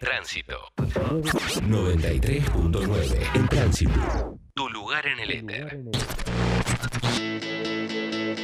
En tránsito. 93.9. En tránsito. Tu lugar en el éter.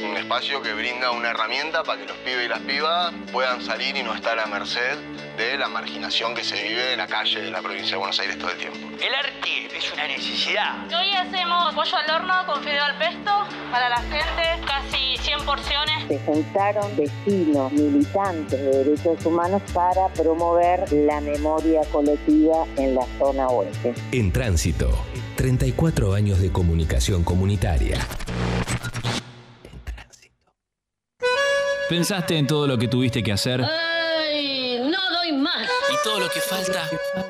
Un espacio que brinda una herramienta para que los pibes y las pibas puedan salir y no estar a merced de la marginación que se vive en la calle de la provincia de Buenos Aires todo el tiempo. El arte es una necesidad. Hoy hacemos pollo al horno con fideo al pesto para la gente, casi 100 porciones. Se juntaron vecinos, militantes de derechos humanos para promover la memoria colectiva en la zona oeste. En tránsito. 34 años de comunicación comunitaria. En tránsito. ¿Pensaste en todo lo que tuviste que hacer? ¡Ay! Todo lo que falta?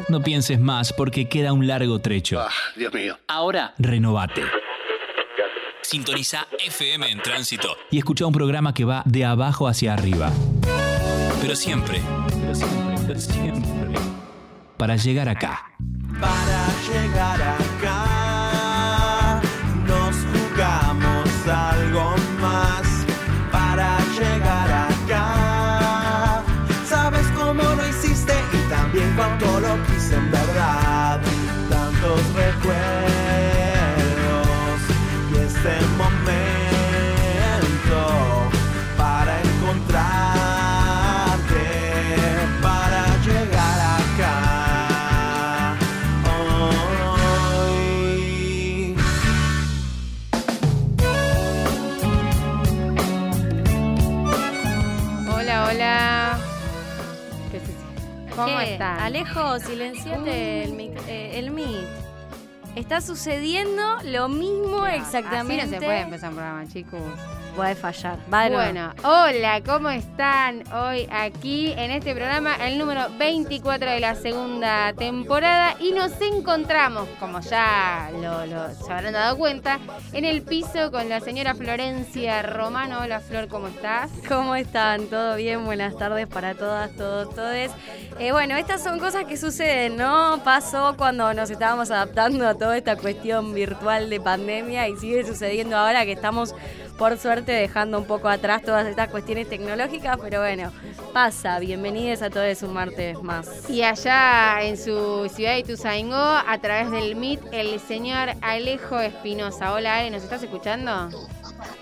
No pienses más porque queda un largo trecho. Ah, Dios mío. Ahora, renovate. Sintoniza FM en tránsito y escucha un programa que va de abajo hacia arriba. Pero siempre, pero siempre, pero siempre, para llegar acá. Para llegar acá ¿Cómo están? Alejo, silenciate el, mic- eh, el Meet. Está sucediendo lo mismo exactamente. Así no se puede empezar un programa, chicos. Puede fallar. Va. Bueno, hola, ¿cómo están? Hoy aquí en este programa, el número 24 de la segunda temporada, y nos encontramos, como ya lo, lo- se habrán dado cuenta, en el piso con la señora Florencia Romano. Hola, Flor, ¿cómo estás? ¿Cómo están? ¿Todo bien? Buenas tardes para todas, todos, todes. Eh, bueno, estas son cosas que suceden, ¿no? Pasó cuando nos estábamos adaptando a toda esta cuestión virtual de pandemia y sigue sucediendo ahora que estamos, por suerte, dejando un poco atrás todas estas cuestiones tecnológicas, pero bueno, pasa. Bienvenidos a todos un martes más. Y allá en su ciudad de Ituzaingó, a través del MIT, el señor Alejo Espinosa. Hola, Ale, ¿nos estás escuchando?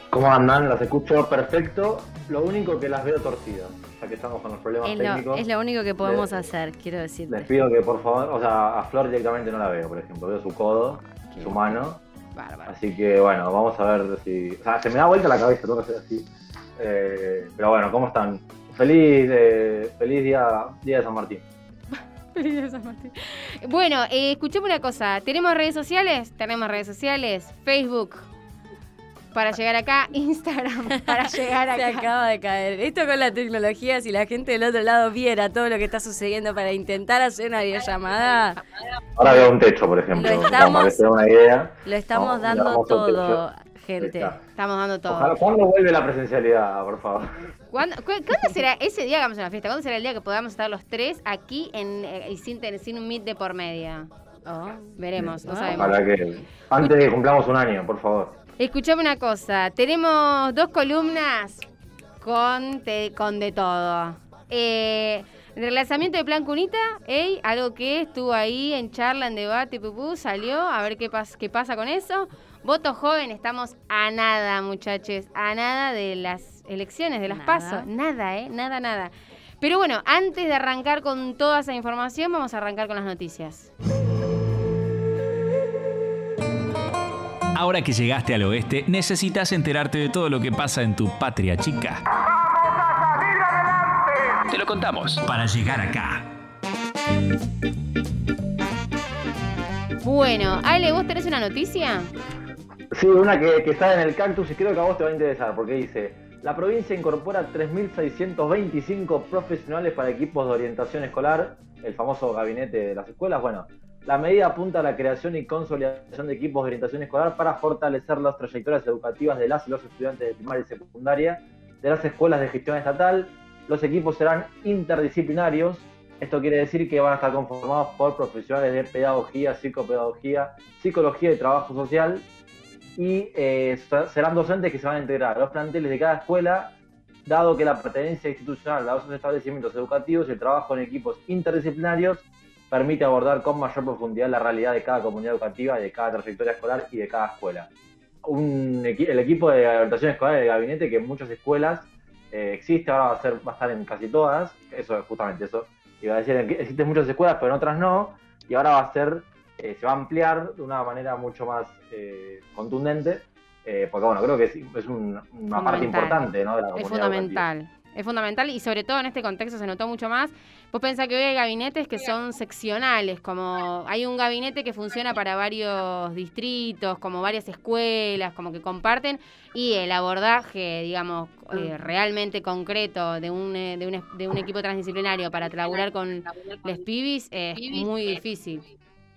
¿Cómo andan? Las escucho perfecto. Lo único que las veo torcidas, ya que estamos con los problemas Es lo, técnicos. es lo único que podemos hacer, quiero Les decirte. pido que por favor, o sea, a Flor directamente no la veo, por ejemplo. Veo su codo, su mano. Bárbaro. Así que bueno, vamos a ver si. O sea, se me da vuelta la cabeza, tengo que hacer así. Eh, pero bueno, ¿cómo están? Feliz, eh, feliz día, día de San Martín. Bueno, eh, escuchame una cosa. ¿Tenemos redes sociales? Tenemos redes sociales. Facebook para llegar acá. Instagram para llegar Se acá. acaba de caer. Esto con la tecnología, si la gente del otro lado viera todo lo que está sucediendo para intentar hacer una videollamada, Ahora veo un techo, por ejemplo. Lo estamos- se una idea. lo estamos Vamos, dando todo, gente. Está. Estamos dando todo. Ojalá, ¿Cuándo vuelve la presencialidad, por favor? ¿Cuándo, cu- cuándo será ese día que hagamos una fiesta? ¿Cuándo será el día que podamos estar los tres aquí en, eh, y sin, sin un meet de por medio? Oh, Veremos, no Ah. sabemos. Que. Antes de que cumplamos un año, por favor. Escuchame una cosa, tenemos dos columnas con, te- con de todo. Eh, el relanzamiento de Plan Cunita, ey, algo que estuvo ahí en charla, en debate, pupú, salió, a ver qué, pas- qué pasa con eso. Voto joven, estamos a nada, muchachos, a nada de las elecciones, de las pasos, nada, ¿eh? Nada, nada. Pero bueno, antes de arrancar con toda esa información, vamos a arrancar con las noticias. Ahora que llegaste al oeste, necesitas enterarte de todo lo que pasa en tu patria chica. Te lo contamos. Para llegar acá. Bueno, Ale, ¿vos tenés una noticia? Sí, una que, que está en el cactus y creo que a vos te va a interesar, porque dice, la provincia incorpora 3.625 profesionales para equipos de orientación escolar, el famoso gabinete de las escuelas. Bueno, la medida apunta a la creación y consolidación de equipos de orientación escolar para fortalecer las trayectorias educativas de las y los estudiantes de primaria y secundaria de las escuelas de gestión estatal. Los equipos serán interdisciplinarios. Esto quiere decir que van a estar conformados por profesionales de pedagogía, psicopedagogía, psicología y trabajo social, y eh, serán docentes que se van a integrar a los planteles de cada escuela dado que la pertenencia institucional a esos establecimientos educativos y el trabajo en equipos interdisciplinarios permite abordar con mayor profundidad la realidad de cada comunidad educativa, de cada trayectoria escolar y de cada escuela. Un el equipo de orientación escolar del gabinete, que en muchas escuelas eh, existe, ahora va a, ser, va a estar en casi todas, eso es justamente eso, iba a decir, que existen muchas escuelas, pero en otras no, y ahora va a ser, eh, se va a ampliar de una manera mucho más eh, contundente, eh, porque bueno, creo que es, es un- una parte importante ¿no? de la comunidad Es educativa. fundamental. Es fundamental y sobre todo en este contexto se notó mucho más. Vos pensás que hoy hay gabinetes que son seccionales, como hay un gabinete que funciona para varios distritos, como varias escuelas, como que comparten, y el abordaje, digamos, eh, realmente concreto de un, eh, de, un, de un equipo transdisciplinario para trabajar con los pibis es muy difícil.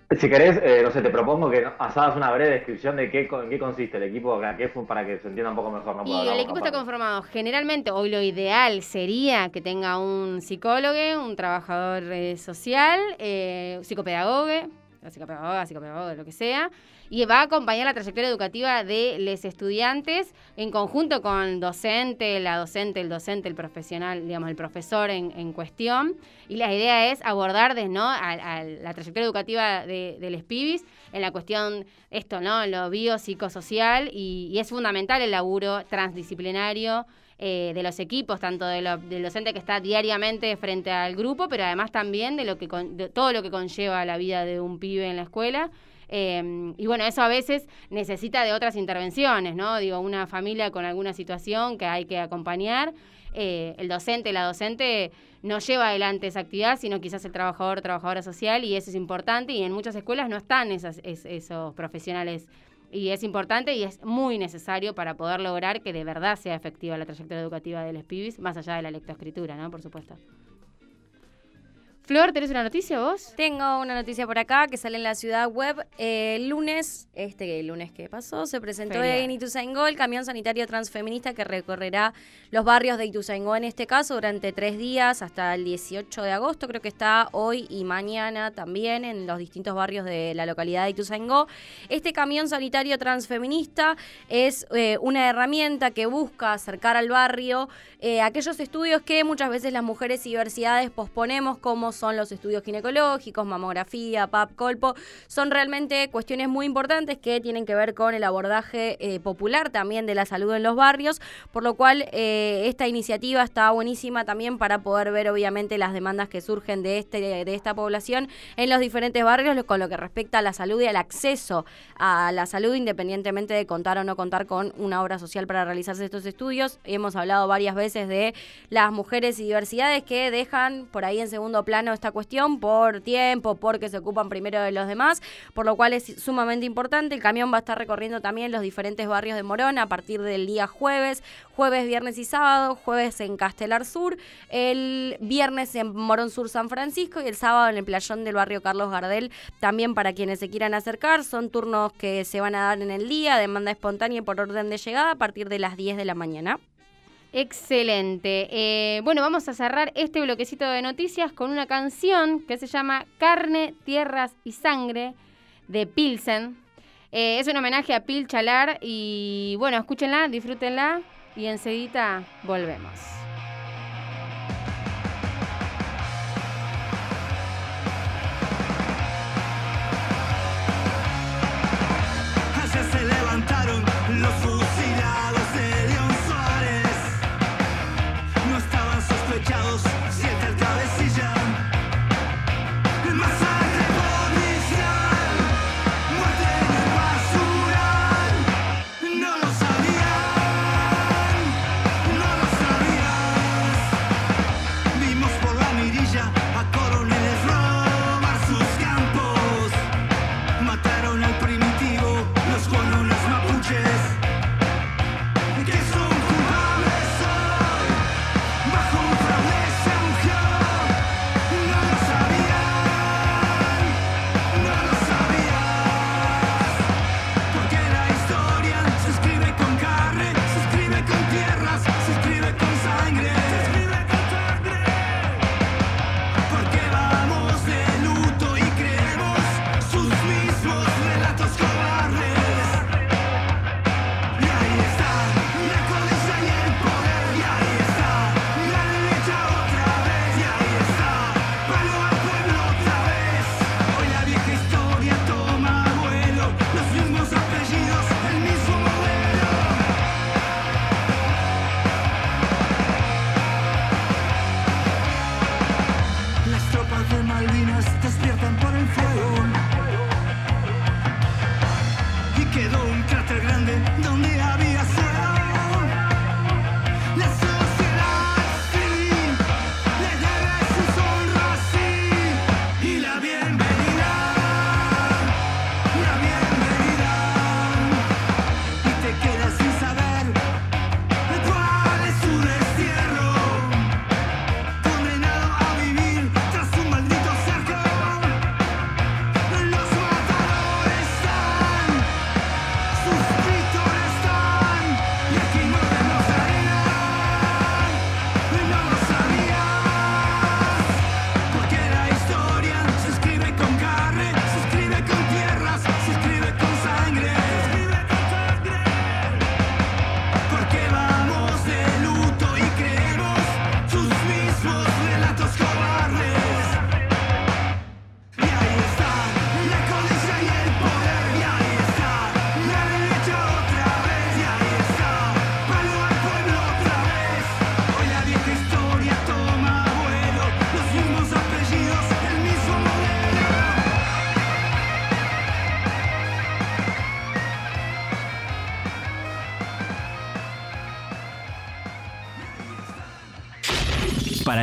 Si querés, eh, no sé, te propongo que hagas una breve descripción de qué, en qué consiste el equipo, qué fue para que se entienda un poco mejor. No puedo Y el equipo está conformado generalmente, hoy lo ideal sería que tenga un psicólogo, un trabajador eh, social, eh, psicopedagogue, psicopedagoga, psicopedagogo, lo que sea, y va a acompañar la trayectoria educativa de los estudiantes en conjunto con docente, la docente, el docente, el profesional, digamos, el profesor en, en cuestión. Y la idea es abordar de, ¿no? a, a la trayectoria educativa de, de los pibis en la cuestión, esto, ¿no? Lo biopsicosocial y, y es fundamental el laburo transdisciplinario eh, de los equipos, tanto de lo- del docente que está diariamente frente al grupo, pero además también de, lo que con- de todo lo que conlleva la vida de un pibe en la escuela. Eh, y bueno, eso a veces necesita de otras intervenciones, ¿no? Digo, una familia con alguna situación que hay que acompañar. eh, el docente, la docente no lleva adelante esa actividad, sino quizás el trabajador, trabajadora social, y eso es importante. Y en muchas escuelas no están esas- es- esos profesionales y es importante y es muy necesario para poder lograr que de verdad sea efectiva la trayectoria educativa de los pibis, más allá de la lectoescritura, ¿no? Por supuesto. Flor, ¿tenés una noticia vos? Tengo una noticia por acá que sale en la ciudad web. Eh, el lunes, este el lunes que pasó, se presentó en Ituzaingó el camión sanitario transfeminista que recorrerá los barrios de Ituzaingó en este caso durante tres días hasta el 18 de agosto. Creo que está hoy y mañana también en los distintos barrios de la localidad de Ituzaingó. Este camión sanitario transfeminista es eh, una herramienta que busca acercar al barrio eh, aquellos estudios que muchas veces las mujeres y diversidades posponemos, como son los estudios ginecológicos, mamografía, PAP, colpo. Son realmente cuestiones muy importantes que tienen que ver con el abordaje eh, popular también de la salud en los barrios, por lo cual eh, esta iniciativa está buenísima también para poder ver obviamente las demandas que surgen de, este, de esta población en los diferentes barrios con lo que respecta a la salud y al acceso a la salud independientemente de contar o no contar con una obra social para realizarse estos estudios. Hemos hablado varias veces de las mujeres y diversidades que dejan por ahí en segundo plano esta cuestión por tiempo, porque se ocupan primero de los demás, por lo cual es sumamente importante. El camión va a estar recorriendo también los diferentes barrios de Morón a partir del día jueves, jueves, viernes y sábado, jueves en Castelar Sur, el viernes en Morón Sur San Francisco y el sábado en el playón del barrio Carlos Gardel, también para quienes se quieran acercar. Son turnos que se van a dar en el día, demanda espontánea y por orden de llegada a partir de las 10 de la mañana. Excelente. Eh, bueno, vamos a cerrar este bloquecito de noticias con una canción que se llama Carne, Tierras y Sangre de Pilsen. Eh, es un homenaje a Pil Chalar y bueno, escúchenla, disfrútenla y enseguida volvemos. Se levantaron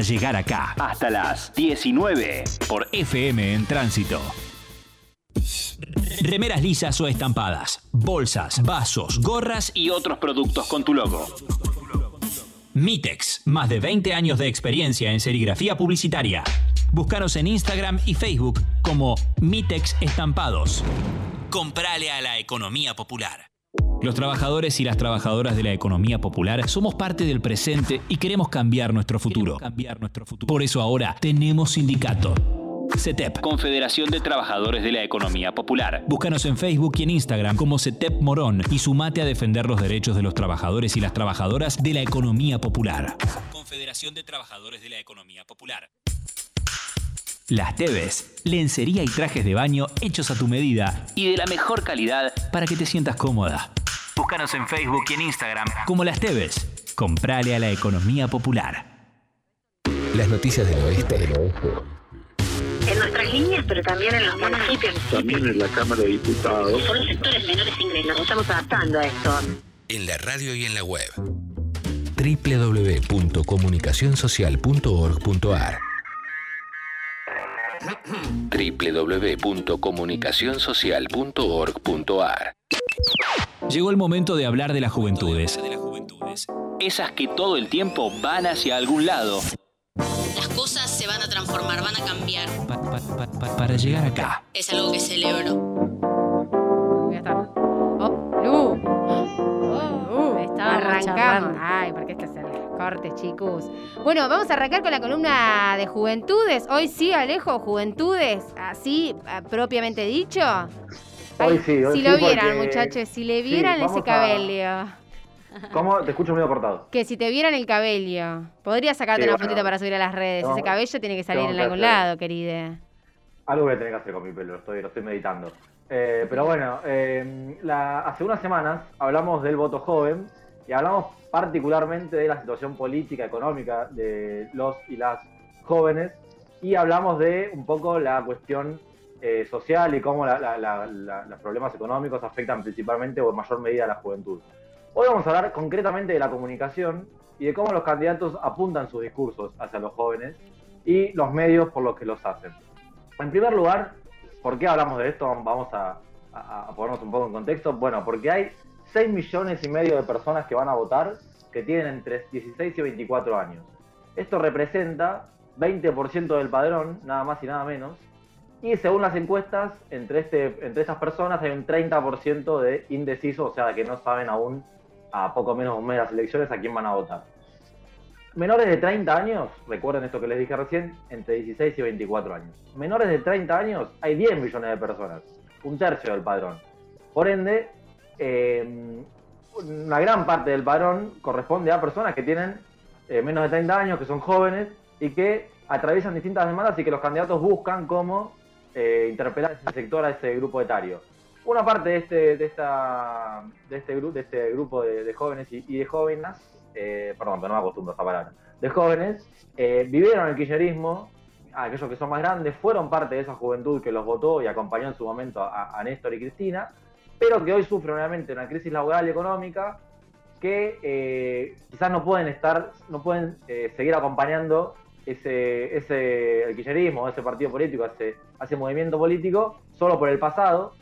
llegar acá, hasta las 19, por FM en tránsito. Remeras lisas o estampadas, bolsas, vasos, gorras y otros productos con tu logo. Mitex, más de 20 años de experiencia en serigrafía publicitaria. Búscanos en Instagram y Facebook como Mitex Estampados. Comprale a la economía popular. Los trabajadores y las trabajadoras de la economía popular somos parte del presente y queremos cambiar nuestro futuro. Por eso ahora tenemos sindicato. CETEP, Confederación de Trabajadores de la Economía Popular. Búscanos en Facebook y en Instagram como CETEP Morón y sumate a defender los derechos de los trabajadores y las trabajadoras de la economía popular. Confederación de Trabajadores de la Economía Popular. Las Teves, lencería y trajes de baño hechos a tu medida y de la mejor calidad para que te sientas cómoda. Búscanos en Facebook y en Instagram como Las Teves. Comprale a la economía popular. Las noticias del oeste. En nuestras líneas, pero también en los municipios. También en la Cámara de Diputados. Son los sectores menores ingresos. Nos estamos adaptando a esto. En la radio y en la web. www.comunicacionsocial.org.ar www.comunicacionsocial.org.ar Llegó el momento de hablar de las juventudes. Esas que todo el tiempo van hacia algún lado. Las cosas se van a transformar, van a cambiar. Pa- pa- pa- pa- para llegar acá. Es algo que celebro. Chicos. Bueno, vamos a arrancar con la columna de juventudes. Hoy sí, Alejo, juventudes, así ah, propiamente dicho. Hoy sí, hoy si sí, lo vieran, porque- muchachos, si le vieran ese a- cabello. ¿Cómo? Te escucho medio cortado. Que si te vieran el cabello. Podría sacarte Sí, una bueno, fotita para subir a las redes. Ese cabello tiene que salir en algún lado, querida. Algo voy a tener que hacer con mi pelo, lo estoy, lo estoy meditando. Eh, pero bueno, eh, la- hace unas semanas hablamos del voto joven y hablamos particularmente de la situación política, económica de los y las jóvenes y hablamos de un poco la cuestión eh, social y cómo la- la- la- los problemas económicos afectan principalmente o en mayor medida a la juventud. Hoy vamos a hablar concretamente de la comunicación y de cómo los candidatos apuntan sus discursos hacia los jóvenes y los medios por los que los hacen. En primer lugar, ¿por qué hablamos de esto? Vamos a, a- a ponernos un poco en contexto. Bueno, porque hay 6 millones y medio de personas que van a votar que tienen entre 16 y 24 años. Esto representa 20% del padrón, nada más y nada menos. Y según las encuestas, entre, este, entre estas personas hay un 30% de indecisos, o sea, que no saben aún, a poco menos de un mes de las elecciones, a quién van a votar. Menores de 30 años, recuerden esto que les dije recién, entre 16 y 24 años. Menores de 30 años, hay 10 millones de personas, un tercio del padrón. Por ende, eh, una gran parte del padrón corresponde a personas que tienen eh, menos de 30 años, que son jóvenes y que atraviesan distintas demandas y que los candidatos buscan cómo eh, interpelar a ese sector, a ese grupo etario. Una parte de este, de esta, de este, de este grupo de, jóvenes y, de jóvenes, perdón, pero no me acostumbro a esa palabra, de jóvenes, vivieron el kirchnerismo aquellos que son más grandes, fueron parte de esa juventud que los votó y acompañó en su momento a, a Néstor y Cristina, pero que hoy sufren obviamente una crisis laboral y económica que eh, quizás no pueden estar, no pueden eh, seguir acompañando ese, ese el kirchnerismo, ese partido político, ese, ese movimiento político, solo por el pasado.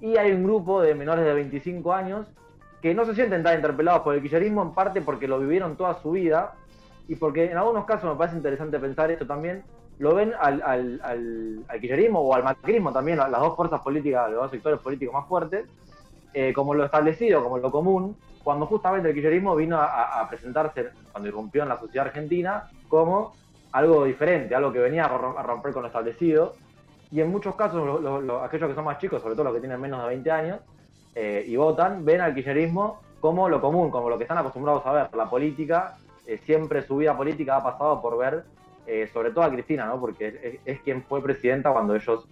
Y hay un grupo de menores de 25 años que no se sienten tan interpelados por el kirchnerismo, en parte porque lo vivieron toda su vida y porque en algunos casos me parece interesante pensar esto también, lo ven al, al, kirchnerismo o al macrismo también, las dos fuerzas políticas, los dos sectores políticos más fuertes, eh, como lo establecido, como lo común, cuando justamente el kirchnerismo vino a, a, presentarse, cuando irrumpió en la sociedad argentina, como algo diferente, algo que venía a romper con lo establecido. Y en muchos casos, lo, lo, lo, aquellos que son más chicos, sobre todo los que tienen menos de 20 años, eh, y votan, ven al kirchnerismo como lo común, como lo que están acostumbrados a ver. La política, eh, siempre su vida política ha pasado por ver, eh, sobre todo a Cristina, ¿no? porque es, quien fue presidenta cuando ellos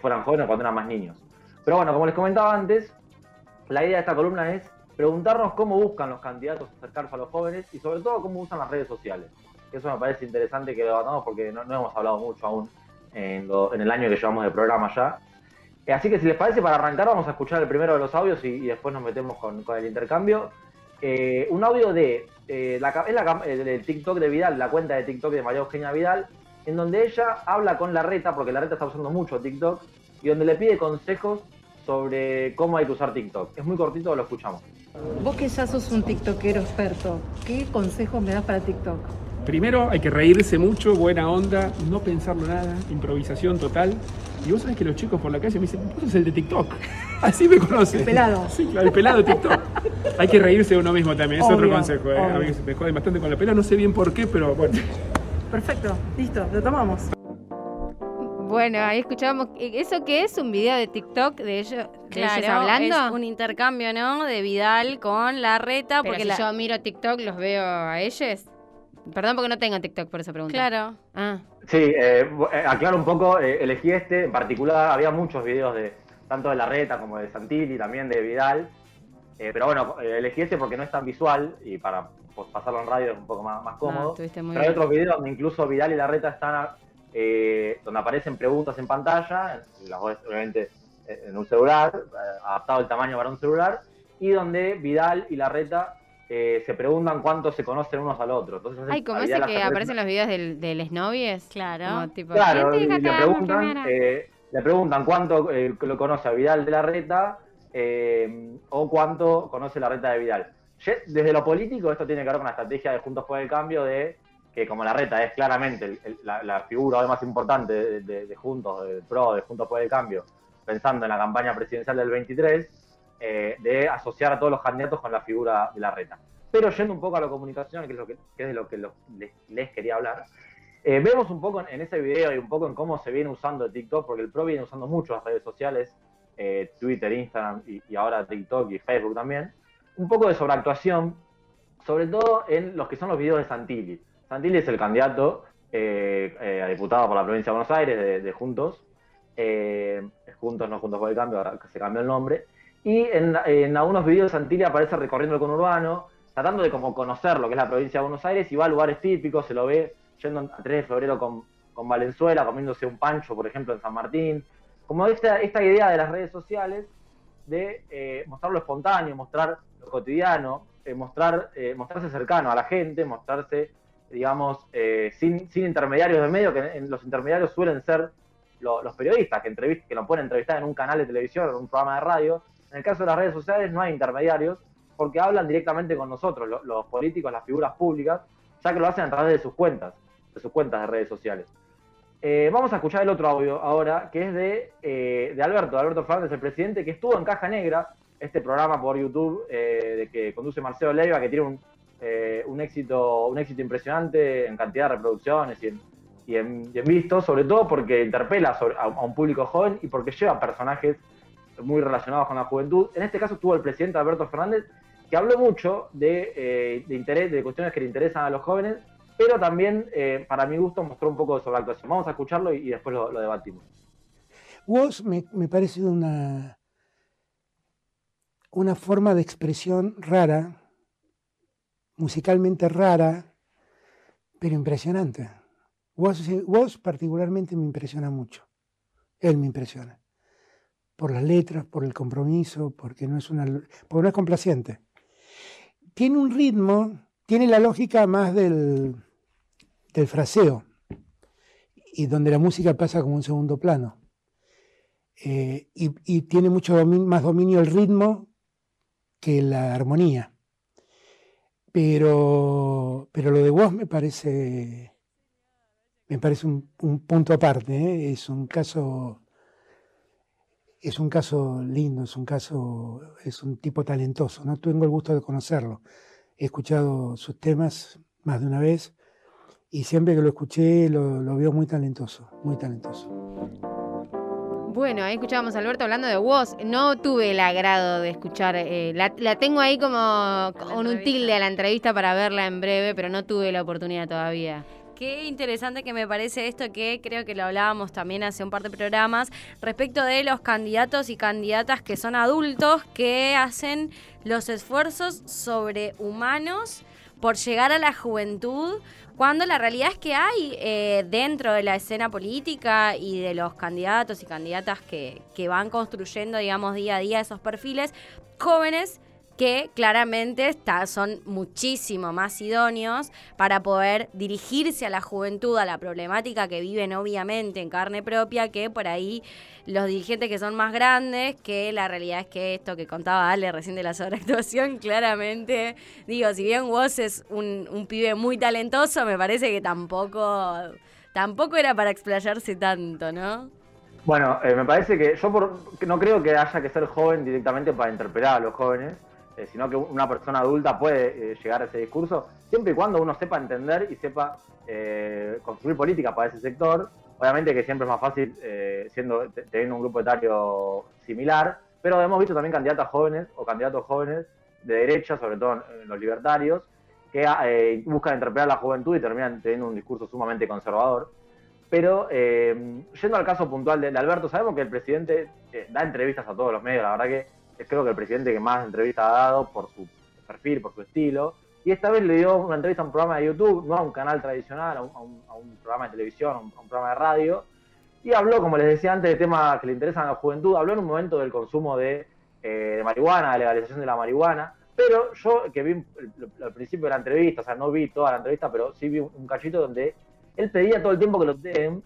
fueran jóvenes, cuando eran más niños. Pero bueno, como les comentaba antes, la idea de esta columna es preguntarnos cómo buscan los candidatos acercarse a los jóvenes y sobre todo cómo usan las redes sociales. Eso me parece interesante que lo debatamos porque no, hemos hablado mucho aún en, el año que llevamos de programa ya. Así que si les parece, para arrancar vamos a escuchar el primero de los audios y, después nos metemos con el intercambio. Eh, un audio de eh, la, es la, el TikTok de Vidal, la cuenta de TikTok de María Eugenia Vidal, en donde ella habla con la reta, porque la reta está usando mucho TikTok, y donde le pide consejos sobre cómo hay que usar TikTok. Es muy cortito, lo escuchamos. Vos que ya sos un TikTokero experto, ¿qué consejos me das para TikTok? Primero hay que reírse mucho, buena onda, no pensarlo nada, improvisación total. Y vos sabés que los chicos por la calle me dicen, vos sos el de TikTok. Así me conocen. El pelado. Sí, claro, el pelado de TikTok. hay que reírse de uno mismo también, es obvio, otro consejo. ¿eh? A mí me joden bastante con la pelada, no sé bien por qué, pero bueno. Perfecto, listo, lo tomamos. Bueno, ahí escuchábamos. ¿Eso qué es? ¿Un video de TikTok de ellos, de claro, ellos hablando? Es un intercambio, ¿no? De Vidal con la reta. Pero porque si la... yo miro TikTok, ¿los veo a ellos? Perdón porque no tengo TikTok, por esa pregunta. Claro. Ah. Sí, eh, aclaro un poco, eh, elegí este, en particular había muchos videos de tanto de la reta como de Santilli, también de Vidal. Eh, pero bueno, elegí este porque no es tan visual y para pues, pasarlo en radio es un poco más, más cómodo. Pero hay otros videos donde incluso Vidal y la reta están eh, donde aparecen preguntas en pantalla, obviamente en un celular, adaptado el tamaño para un celular, y donde Vidal y Larreta eh, se preguntan cuánto se conocen unos al otro. Entonces, Ay, como ese que aparecen los videos del, del. Claro. tipo, claro, y le preguntan, eh, le preguntan cuánto eh, lo conoce a Vidal de Larreta o cuánto conoce Larreta de Vidal. Desde lo político, esto tiene que ver con la estrategia de Juntos por el Cambio de que como la reta es claramente la, la, figura más importante de, de, de, Juntos, de PRO, de Juntos por el Cambio, pensando en la campaña presidencial del 23, eh, de asociar a todos los candidatos con la figura de la reta. Pero yendo un poco a la comunicación, que es, lo que, es de lo que les, quería hablar, eh, vemos un poco en, ese video y un poco en cómo se viene usando TikTok, porque el PRO viene usando mucho las redes sociales, eh, Twitter, Instagram y, ahora TikTok y Facebook también, un poco de sobreactuación, sobre todo en los que son los videos de Santilli. Santilli es el candidato eh, a diputado por la provincia de Buenos Aires de, de Juntos. Juntos, no Juntos por el Cambio, ahora se cambió el nombre. Y en, en, algunos videos Santilli aparece recorriendo el conurbano, tratando de como conocer lo que es la provincia de Buenos Aires y va a lugares típicos, se lo ve yendo a 3 de febrero con, con Valenzuela, comiéndose un pancho, por ejemplo, en San Martín. Como esta, esta idea de las redes sociales de eh, mostrar lo espontáneo, mostrar lo cotidiano, eh, mostrar, mostrarse cercano a la gente, mostrarse digamos, eh, sin, sin, intermediarios de medio, que los intermediarios suelen ser lo, los periodistas que, que lo pueden entrevistar en un canal de televisión en un programa de radio. En el caso de las redes sociales no hay intermediarios porque hablan directamente con nosotros, lo, los políticos, las figuras públicas, ya que lo hacen a través de sus cuentas, de sus cuentas de redes sociales. Eh, vamos a escuchar el otro audio ahora, que es de, eh, de Alberto, Alberto Fernández, el presidente, que estuvo en Caja Negra, este programa por YouTube de que conduce Marcelo Leiva, que tiene un, eh, un, éxito, un éxito impresionante en cantidad de reproducciones y en, y en, vistos, sobre todo porque interpela a, a, un público joven y porque lleva personajes muy relacionados con la juventud. En este caso estuvo el presidente Alberto Fernández, que habló mucho de, eh, de interés, de cuestiones que le interesan a los jóvenes, pero también, eh, para mi gusto, mostró un poco sobre la actuación. Vamos a escucharlo y, después lo, debatimos. Vos me, parece una, una forma de expresión rara, musicalmente rara, pero impresionante. Woz, Woz particularmente me impresiona mucho. Él me impresiona. Por las letras, por el compromiso, porque no es una porque no es complaciente. Tiene un ritmo, tiene la lógica más del, fraseo, y donde la música pasa como un segundo plano. Eh, y, tiene mucho más dominio el ritmo que la armonía. Pero, pero lo de Woz me parece, me parece un, un punto aparte. ¿eh? Es un caso, es un caso lindo, es un caso, es un tipo talentoso. No tengo el gusto de conocerlo. He escuchado sus temas más de una vez y siempre que lo escuché lo, lo veo muy talentoso, muy talentoso. Bueno, ahí escuchábamos a Alberto hablando de Woz. No tuve el agrado de escuchar, eh, la, la tengo ahí como con un tilde a la entrevista para verla en breve, pero no tuve la oportunidad todavía. Qué interesante que me parece esto que creo que lo hablábamos también hace un par de programas respecto de los candidatos y candidatas que son adultos que hacen los esfuerzos sobrehumanos por llegar a la juventud cuando la realidad es que hay eh, dentro de la escena política y de los candidatos y candidatas que, que van construyendo, digamos, día a día esos perfiles, jóvenes que claramente está- son muchísimo más idóneos para poder dirigirse a la juventud, a la problemática que viven obviamente en carne propia, que por ahí los dirigentes que son más grandes, que la realidad es que esto que contaba Ale recién de la sobreactuación, claramente, digo, si bien Woz es un, pibe muy talentoso, me parece que tampoco, tampoco era para explayarse tanto, ¿no? Bueno, eh, me parece que yo por- no creo que haya que ser joven directamente para interpelar a los jóvenes, eh, sino que una persona adulta puede eh, llegar a ese discurso, siempre y cuando uno sepa entender y sepa eh, construir política para ese sector. Obviamente que siempre es más fácil siendo te- teniendo un grupo etario similar, pero hemos visto también candidatas jóvenes o candidatos jóvenes de derecha, sobre todo los libertarios, que buscan interpelar a la juventud y terminan teniendo un discurso sumamente conservador. Pero yendo al caso puntual de, Alberto, sabemos que el presidente da entrevistas a todos los medios, la verdad que creo que el presidente que más entrevistas ha dado por su perfil, por su estilo. Y esta vez le dio una entrevista a un programa de YouTube, no a un canal tradicional, a un, programa de televisión, a un, programa de radio. Y habló, como les decía antes, de temas que le interesan a la juventud. Habló en un momento del consumo de, eh, de marihuana, de legalización de la marihuana. Pero yo, que vi al principio de la entrevista, o sea, no vi toda la entrevista, pero sí vi un, un cachito donde él pedía todo el tiempo que lo den,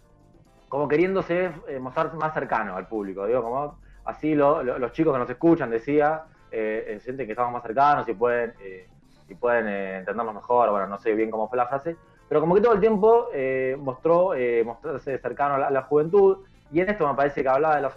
como queriéndose eh, mostrar más cercano al público. Digo, como así lo- lo- los chicos que nos escuchan, decía, eh, eh, sienten que estamos más cercanos y pueden, eh, y pueden eh, entendernos mejor. Bueno, no sé bien cómo fue la frase, pero como que todo el tiempo eh, mostró eh, mostrarse cercano a la, juventud. Y en esto me parece que hablaba de la,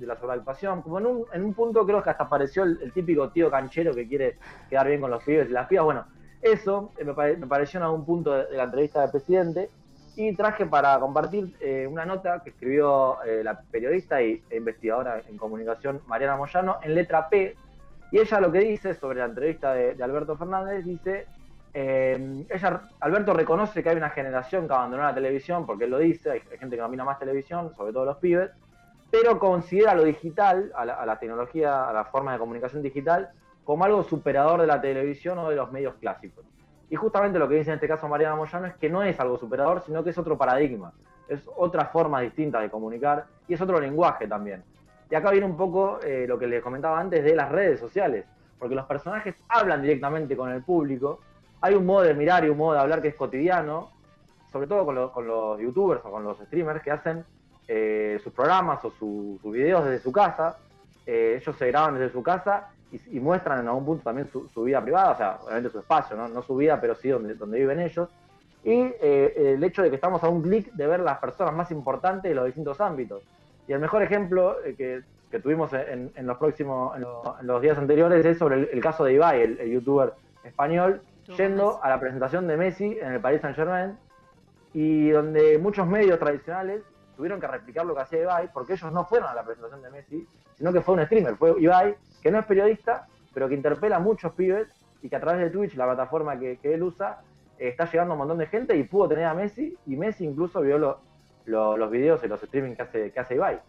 la sobreactuación. Como en un, en un punto creo que hasta apareció el, típico tío canchero que quiere quedar bien con los pibes y las pibas. Bueno, eso me, pare- me pareció en algún punto de la entrevista del presidente. Y traje para compartir eh, una nota que escribió eh, la periodista y, e investigadora en comunicación Mariana Moyano en letra P. Y ella lo que dice sobre la entrevista de, Alberto Fernández, dice, eh, ella, Alberto reconoce que hay una generación que abandonó la televisión, porque él lo dice, hay, gente que no mira más televisión, sobre todo los pibes, pero considera lo digital, a la, a la tecnología, a la forma de comunicación digital, como algo superador de la televisión o de los medios clásicos. Y justamente lo que dice en este caso Mariana Moyano es que no es algo superador, sino que es otro paradigma, es otra forma distinta de comunicar y es otro lenguaje también. Y acá viene un poco eh, lo que les comentaba antes de las redes sociales, porque los personajes hablan directamente con el público, hay un modo de mirar y un modo de hablar que es cotidiano, sobre todo con, lo- con los youtubers o con los streamers que hacen eh, sus programas o su- sus videos desde su casa, eh, ellos se graban desde su casa y, y muestran en algún punto también su, su vida privada, o sea, obviamente su espacio, ¿no? No su vida, pero sí donde, donde viven ellos. Y eh, el hecho de que estamos a un clic de ver las personas más importantes de los distintos ámbitos. Y el mejor ejemplo eh, que, que tuvimos en, en los próximos, en, lo- en los días anteriores es sobre el, el caso de Ibai, el, el youtuber español, yendo a la presentación de Messi en el Paris Saint Germain y donde muchos medios tradicionales tuvieron que replicar lo que hacía Ibai porque ellos no fueron a la presentación de Messi, sino que fue un streamer, fue Ibai, que no es periodista, pero que interpela a muchos pibes y que a través de Twitch, la plataforma que, que él usa, eh, está llegando a un montón de gente y pudo tener a Messi y Messi incluso vio lo- lo- los videos y los streaming que hace, que hace Ibai.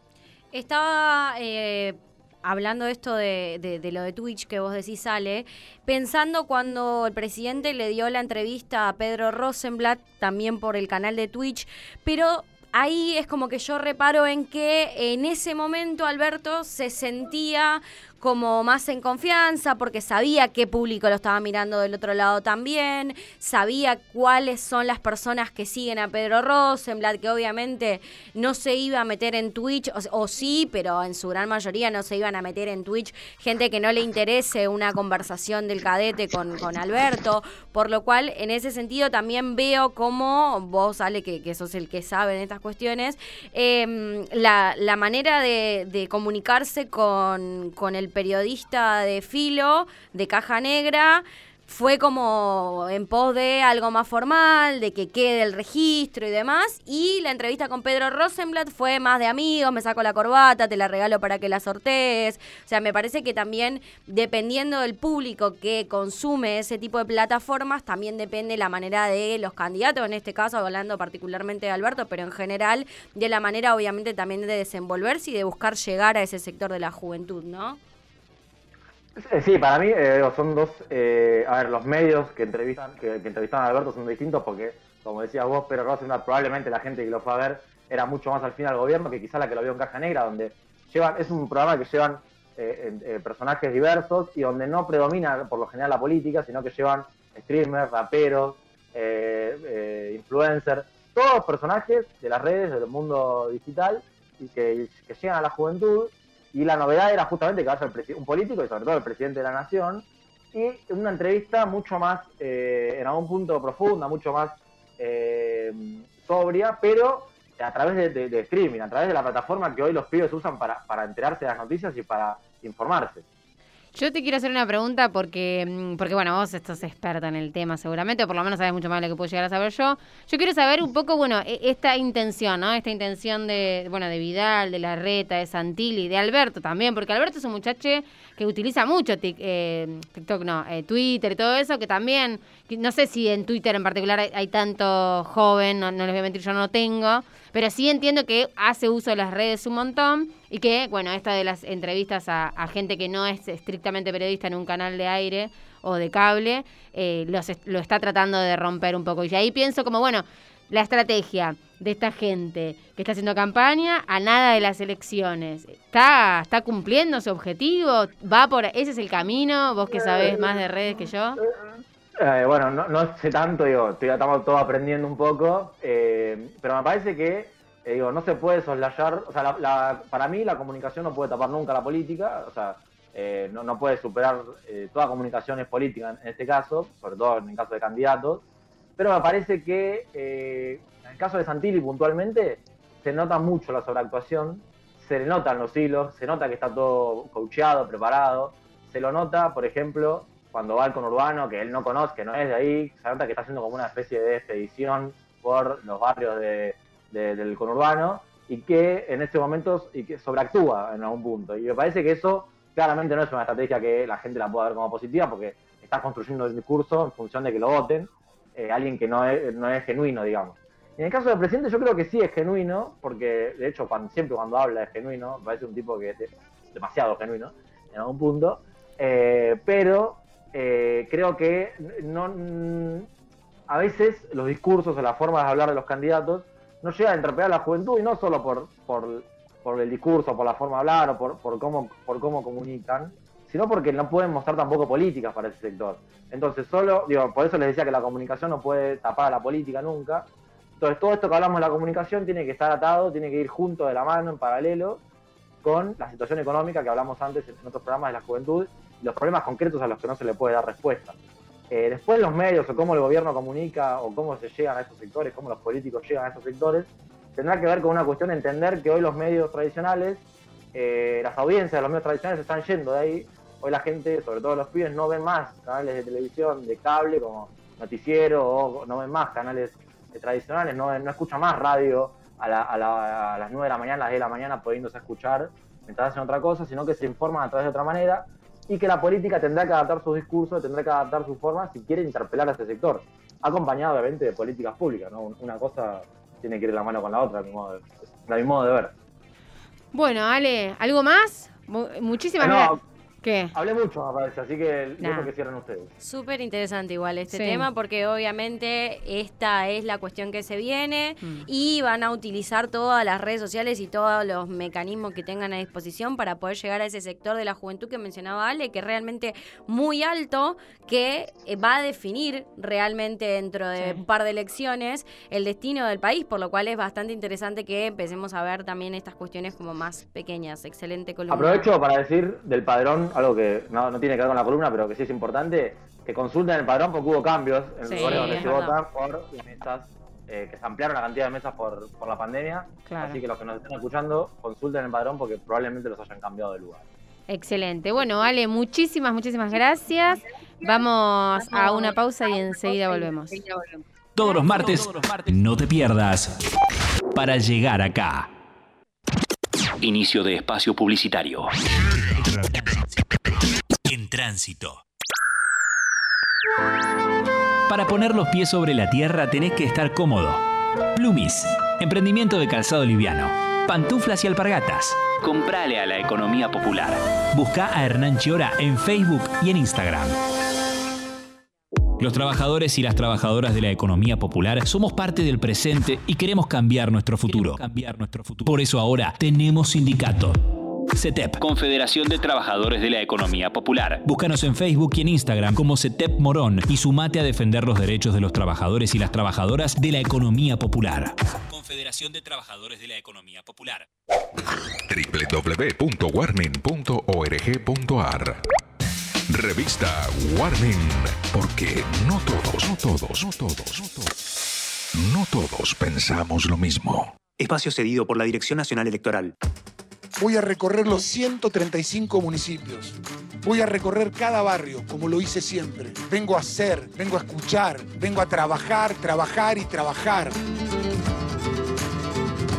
Estaba eh, hablando esto de, de, de, lo de Twitch que vos decís, sale, pensando cuando el presidente le dio la entrevista a Pedro Rosenblatt, también por el canal de Twitch, pero ahí es como que yo reparo en que en ese momento Alberto se sentía como más en confianza porque sabía qué público lo estaba mirando del otro lado también, sabía cuáles son las personas que siguen a Pedro Rosenblatt, que obviamente no se iba a meter en Twitch, o, sí, pero en su gran mayoría no se iban a meter en Twitch gente que no le interese una conversación del cadete con, con Alberto, por lo cual en ese sentido también veo como vos, Ale, que, sos el que sabe en estas cuestiones, eh, la, la, manera de, de comunicarse con, con el periodista de filo, de caja negra, fue como en pos de algo más formal, de que quede el registro y demás. Y la entrevista con Pedro Rosenblatt fue más de amigos, me saco la corbata, te la regalo para que la sortees. O sea, me parece que también dependiendo del público que consume ese tipo de plataformas, también depende la manera de los candidatos, en este caso hablando particularmente de Alberto, pero en general de la manera obviamente también de desenvolverse y de buscar llegar a ese sector de la juventud, ¿no? Sí, para mí eh, son dos, eh, a ver, los medios que entrevistan, que, que, a Alberto son distintos porque, como decías vos, Rosenblatt, probablemente la gente que lo fue a ver era mucho más al fin al gobierno que quizá la que lo vio en Caja Negra, donde llevan, es un programa que llevan eh, eh, personajes diversos y donde no predomina por lo general la política, sino que llevan streamers, raperos, eh, influencers, todos personajes de las redes, del mundo digital y que llegan a la juventud y la novedad era justamente que vaya un político y sobre todo el presidente de la nación y una entrevista mucho más, eh, en algún punto profunda, mucho más eh, sobria, pero a través de, de, de, streaming, a través de la plataforma que hoy los pibes usan para, para enterarse de las noticias y para informarse. Yo te quiero hacer una pregunta porque, porque, bueno, vos estás experta en el tema seguramente, o por lo menos sabes mucho más de lo que puedo llegar a saber yo. Yo quiero saber un poco, bueno, esta intención, ¿no? Esta intención de, bueno, de Vidal, de Larreta, de Santilli, de Alberto también, porque Alberto es un muchacho que utiliza mucho tic, eh, TikTok, no, eh, Twitter y todo eso, que también, no sé si en Twitter en particular hay, tanto joven, no, no les voy a mentir, yo no tengo, pero sí entiendo que hace uso de las redes un montón y que, bueno, esta de las entrevistas a, gente que no es estrictamente periodista en un canal de aire o de cable, eh, los, lo está tratando de romper un poco. Y ahí pienso como, bueno, la estrategia de esta gente que está haciendo campaña a nada de las elecciones. ¿Está, está cumpliendo su objetivo? ¿Va por ese es el camino? Vos que sabés más de redes que yo. Eh, bueno, no, sé tanto, digo, estamos todos aprendiendo un poco, eh, pero me parece que, eh, digo, no se puede soslayar, o sea, la, la, para mí la comunicación no puede tapar nunca la política, o sea, eh, no, no, puede superar, toda comunicación es política en este caso, sobre todo en el caso de candidatos, pero me parece que en el caso de Santilli puntualmente se nota mucho la sobreactuación, se le notan los hilos, se nota que está todo coacheado, preparado, se lo nota, por ejemplo, cuando va al conurbano, que él no conoce, que no es de ahí, se nota que está haciendo como una especie de expedición por los barrios de, de, del conurbano y que en este momento y que sobreactúa en algún punto. Y me parece que eso claramente no es una estrategia que la gente la pueda ver como positiva porque está construyendo el discurso en función de que lo voten, eh, alguien que no es, no es genuino, digamos. En el caso del presidente yo creo que sí es genuino, porque de hecho siempre cuando habla es genuino, parece un tipo que es demasiado genuino en algún punto, eh, pero eh, creo que no, a veces los discursos o las formas de hablar de los candidatos no llegan a interpelar a la juventud y no solo por, por, por el discurso, por la forma de hablar o por, por, cómo, por cómo comunican, sino porque no pueden mostrar tampoco políticas para ese sector. Entonces, solo, digo, por eso les decía que la comunicación no puede tapar a la política nunca. Entonces, todo esto que hablamos de la comunicación tiene que estar atado, tiene que ir junto de la mano, en paralelo, con la situación económica que hablamos antes en otros programas de la juventud los problemas concretos a los que no se le puede dar respuesta. Eh, después los medios o cómo el gobierno comunica o cómo se llegan a esos sectores, cómo los políticos llegan a esos sectores, tendrá que ver con una cuestión de entender que hoy los medios tradicionales, eh, las audiencias de los medios tradicionales están yendo de ahí. Hoy la gente, sobre todo los pibes, no ven más canales de televisión, de cable, como noticiero, o no ven más canales tradicionales, no, no escuchan más radio a, la, a, la, a, las 9 de la mañana, a las 10 de la mañana, pudiéndose escuchar mientras hacen otra cosa, sino que se informan a través de otra manera y que la política tendrá que adaptar sus discursos, tendrá que adaptar sus formas si quiere interpelar a ese sector, acompañado obviamente de políticas públicas, ¿no? Una cosa tiene que ir la mano con la otra, a mi modo de, a mi modo de ver. Bueno, Ale, ¿algo más Mu- muchísimas No, gracias. ¿Qué? Hablé mucho, me parece, así que Nah. dejo que cierren ustedes. Súper interesante igual este Sí. tema porque obviamente esta es la cuestión que se viene Mm. y van a utilizar todas las redes sociales y todos los mecanismos que tengan a disposición para poder llegar a ese sector de la juventud que mencionaba Ale, que es realmente muy alto, que eh, va a definir realmente dentro de Sí. un par de elecciones el destino del país, por lo cual es bastante interesante que empecemos a ver también estas cuestiones como más pequeñas. Excelente columna. Aprovecho para decir del padrón, algo que no, no tiene que ver con la columna, pero que sí es importante, que consulten el padrón porque hubo cambios en Sí, los lugares donde se verdad. vota por las mesas, eh, que se ampliaron la cantidad de mesas por, por la pandemia. Claro. Así que los que nos están escuchando, consulten el padrón porque probablemente los hayan cambiado de lugar. Excelente. Bueno, Ale, muchísimas, muchísimas gracias. Vamos a una pausa y enseguida volvemos. Todos los martes, no te pierdas para llegar acá. Inicio de espacio publicitario. En tránsito. Para poner los pies sobre la tierra tenés que estar cómodo. Plumis, emprendimiento de calzado liviano. Pantuflas y alpargatas. Comprale a la economía popular. Busca a Hernán Chiora en Facebook y en Instagram. Los trabajadores y las trabajadoras de la economía popular somos parte del presente y queremos cambiar nuestro futuro. Por eso ahora tenemos sindicato. CETEP, Confederación de Trabajadores de la Economía Popular. Búscanos en Facebook y en Instagram como CETEP Morón y sumate a defender los derechos de los trabajadores y las trabajadoras de la economía popular. Confederación de Trabajadores de la Economía Popular. www.warning.org.ar Revista Warning, porque no todos, no todos, no todos, no todos, no todos pensamos lo mismo. Espacio cedido por la Dirección Nacional Electoral. Voy a recorrer los 135 municipios. Voy a recorrer cada barrio, como lo hice siempre. Vengo a hacer, vengo a escuchar, vengo a trabajar, trabajar y trabajar.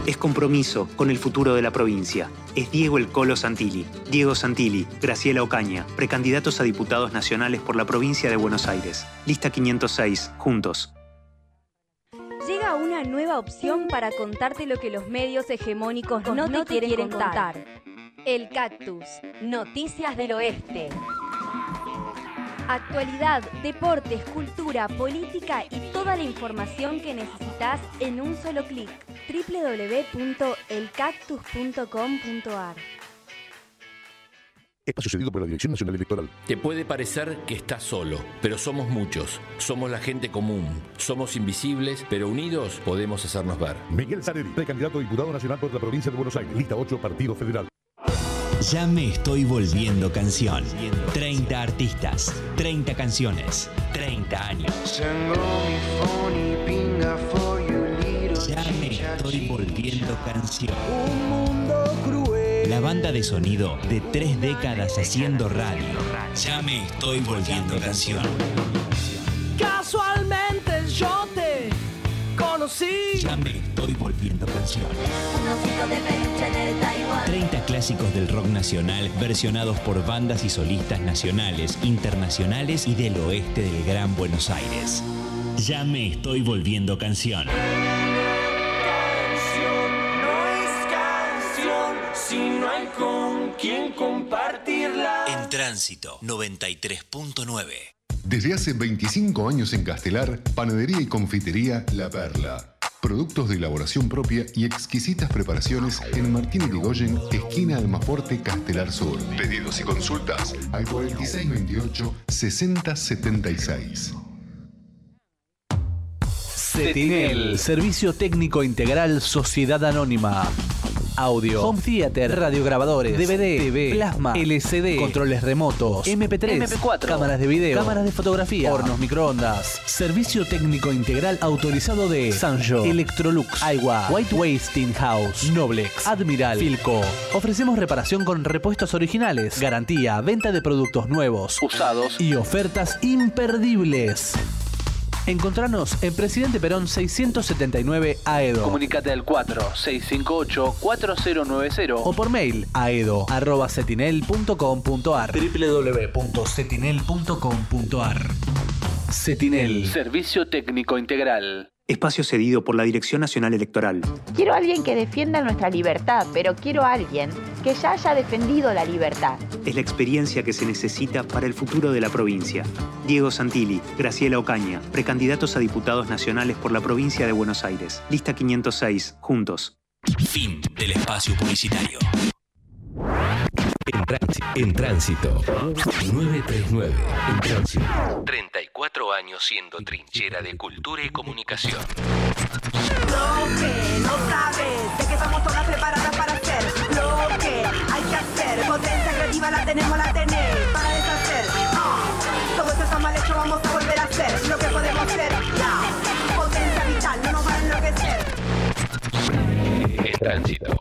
Es compromiso con el futuro de la provincia. Es Diego El Colo Santilli, Diego Santilli, Graciela Ocaña, precandidatos a diputados nacionales por la provincia de Buenos Aires. Lista 506, juntos. Llega una nueva opción para contarte lo que los medios hegemónicos no, te, quieren, contar. El Cactus, Noticias del Oeste. Actualidad, deportes, cultura, política y toda la información que necesitas en un solo clic. www.elcactus.com.ar Espacio cedido por la Dirección Nacional Electoral. Te puede parecer que estás solo, pero somos muchos. Somos la gente común. Somos invisibles, pero unidos podemos hacernos ver. Miguel Zanelli, precandidato a diputado nacional por la provincia de Buenos Aires. Lista 8, Partido Federal. Ya me estoy volviendo canción. 30 artistas, 30 canciones, 30 años. Ya me estoy volviendo canción. La banda de sonido de tres décadas haciendo radio. Ya me estoy volviendo canción. Casualmente conocí. Ya me estoy volviendo canción. 30 clásicos del rock nacional versionados por bandas y solistas nacionales, internacionales y del oeste del Gran Buenos Aires. Ya me estoy volviendo canción. No es canción si no hay con quien compartirla. En tránsito 93.9. Desde hace 25 años en Castelar, panadería y confitería La Perla. Productos de elaboración propia y exquisitas preparaciones en Martín Irigoyen, esquina Almaforte, Castelar Sur. Pedidos y consultas al 4628-6076. CETINEL, Servicio Técnico Integral Sociedad Anónima. Audio, Home Theater, radiograbadores, DVD, TV, plasma, LCD, controles remotos, MP3, MP4, cámaras de video, cámaras de fotografía, hornos microondas. Servicio Técnico Integral autorizado de Sanjo, Electrolux, Aiwa, White Wasting House, Noblex, Admiral, Filco. Ofrecemos reparación con repuestos originales, garantía, venta de productos nuevos, usados y ofertas imperdibles. Encontranos en Presidente Perón 679 AEDO. Comunicate al 4658-4090 o por mail aedo.cetinel.com.ar www.cetinel.com.ar Cetinel Servicio Técnico Integral. Espacio cedido por la Dirección Nacional Electoral. Quiero a alguien que defienda nuestra libertad, pero quiero a alguien que ya haya defendido la libertad. Es la experiencia que se necesita para el futuro de la provincia. Diego Santilli, Graciela Ocaña, precandidatos a diputados nacionales por la provincia de Buenos Aires. Lista 506, juntos. Fin del espacio publicitario. En, tránsito, en tránsito. 939. En tránsito. 34 años siendo trinchera de cultura y comunicación. Lo que no sabes, de que estamos todas preparadas para hacer lo que hay que hacer. Potencia creativa la tenemos, la tenés para deshacer. Ah, todo esto está mal hecho, vamos a volver a hacer lo que podemos hacer. Ya, potencia vital, no nos va a enloquecer. En tránsito.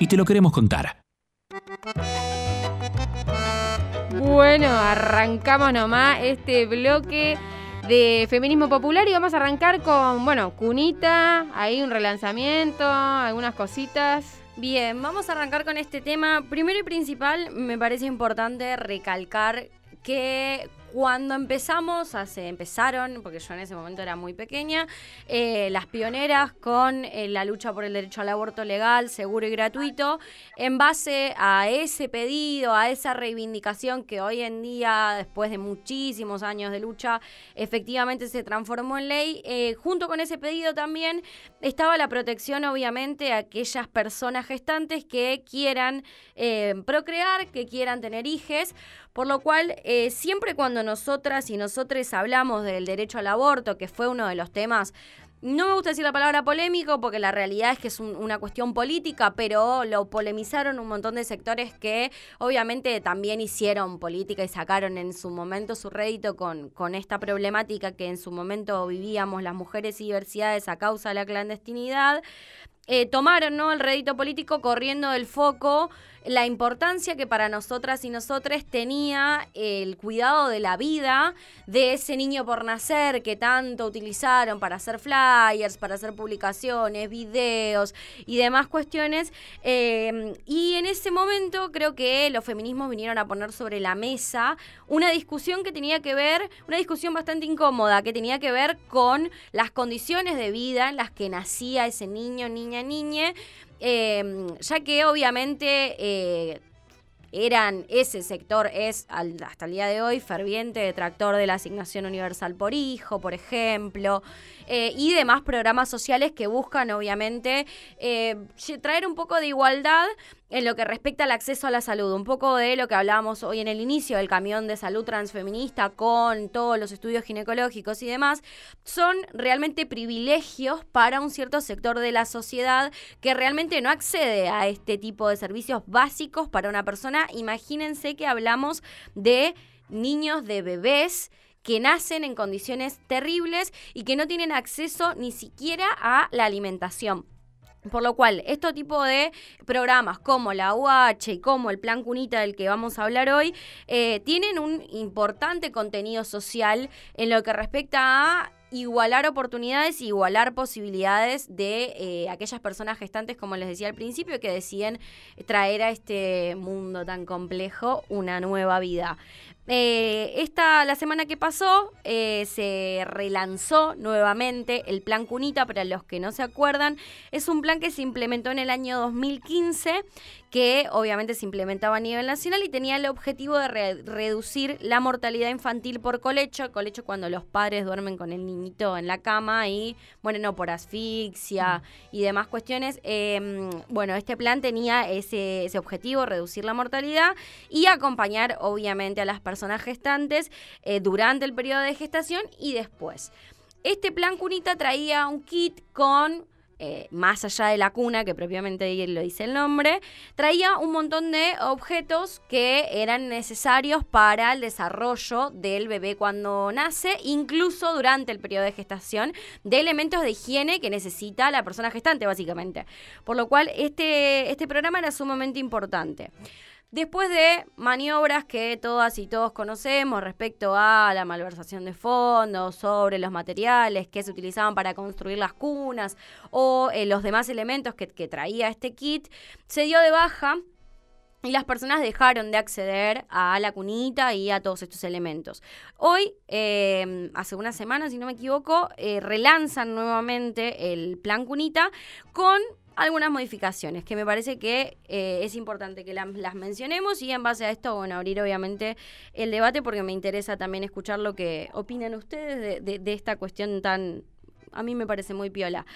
Y te lo queremos contar. Bueno, arrancamos nomás este bloque de feminismo popular y vamos a arrancar con, bueno, Cunita, ahí un relanzamiento, algunas cositas. Bien, vamos a arrancar con este tema. Primero y principal, me parece importante recalcar que cuando empezamos, se empezaron, porque yo en ese momento era muy pequeña, eh, las pioneras con eh, la lucha por el derecho al aborto legal, seguro y gratuito, en base a ese pedido, a esa reivindicación que hoy en día, después de muchísimos años de lucha, efectivamente se transformó en ley, eh, junto con ese pedido también estaba la protección, obviamente, a aquellas personas gestantes que quieran procrear, que quieran tener hijes, por lo cual siempre cuando nosotras y nosotros hablamos del derecho al aborto, que fue uno de los temas no me gusta decir la palabra polémico porque la realidad es que es una cuestión política, pero lo polemizaron un montón de sectores que obviamente también hicieron política y sacaron en su momento su rédito con, con esta problemática que en su momento vivíamos las mujeres y diversidades a causa de la clandestinidad. Eh, tomaron ¿no? el rédito político corriendo del foco la importancia que para nosotras y nosotros tenía el cuidado de la vida de ese niño por nacer que tanto utilizaron para hacer flyers, para hacer publicaciones, videos y demás cuestiones. Eh, y en ese momento creo que los feminismos vinieron a poner sobre la mesa una discusión que tenía que ver, una discusión bastante incómoda, que tenía que ver con las condiciones de vida en las que nacía ese niño, niña, niñe Em, ya que obviamente eh, eran, ese sector es hasta el día de hoy ferviente detractor de la asignación universal por hijo, por ejemplo, eh, y demás programas sociales que buscan obviamente eh, traer un poco de igualdad en lo que respecta al acceso a la salud, un poco de lo que hablábamos hoy en el inicio del camión de salud transfeminista con todos los estudios ginecológicos y demás, son realmente privilegios para un cierto sector de la sociedad que realmente no accede a este tipo de servicios básicos para una persona. Imagínense que hablamos de niños, de bebés que nacen en condiciones terribles y que no tienen acceso ni siquiera a la alimentación. Por lo cual, este tipo de programas como la UH y como el Plan Cunita del que vamos a hablar hoy, eh, tienen un importante contenido social en lo que respecta a igualar oportunidades igualar posibilidades de eh, aquellas personas gestantes, como les decía al principio, que deciden traer a este mundo tan complejo una nueva vida. Eh, esta, la semana que pasó, eh, se relanzó nuevamente el plan Cunita, para los que no se acuerdan, es un plan que se implementó en el año 2015 que obviamente se implementaba a nivel nacional y tenía el objetivo de reducir la mortalidad infantil por colecho, colecho cuando los padres duermen con el niñito en la cama y, bueno, no por asfixia y demás cuestiones. Em, bueno, este plan tenía ese, ese, objetivo, reducir la mortalidad y acompañar obviamente a las personas gestantes eh, durante el periodo de gestación y después. Este plan Cunita traía un kit con eh, más allá de la cuna, que propiamente lo dice el nombre, traía un montón de objetos que eran necesarios para el desarrollo del bebé cuando nace, incluso durante el periodo de gestación, de elementos de higiene que necesita la persona gestante, básicamente. Por lo cual, este, este programa era sumamente importante. Después de maniobras que todas y todos conocemos respecto a la malversación de fondos, sobre los materiales que se utilizaban para construir las cunas o eh, los demás elementos que, traía este kit, se dio de baja y las personas dejaron de acceder a la cunita y a todos estos elementos. Hoy, eh, hace una semana, si no me equivoco, eh, relanzan nuevamente el plan cunita con algunas modificaciones que me parece que eh, es importante que las, mencionemos y en base a esto, bueno, abrir obviamente el debate porque me interesa también escuchar lo que opinan ustedes de, de- de esta cuestión tan, a mí me parece muy piola.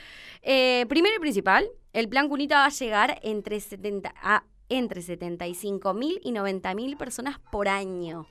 Eh, primero y principal, el plan Cunita va a llegar entre 70 a entre 75.000 y 90.000 personas por año.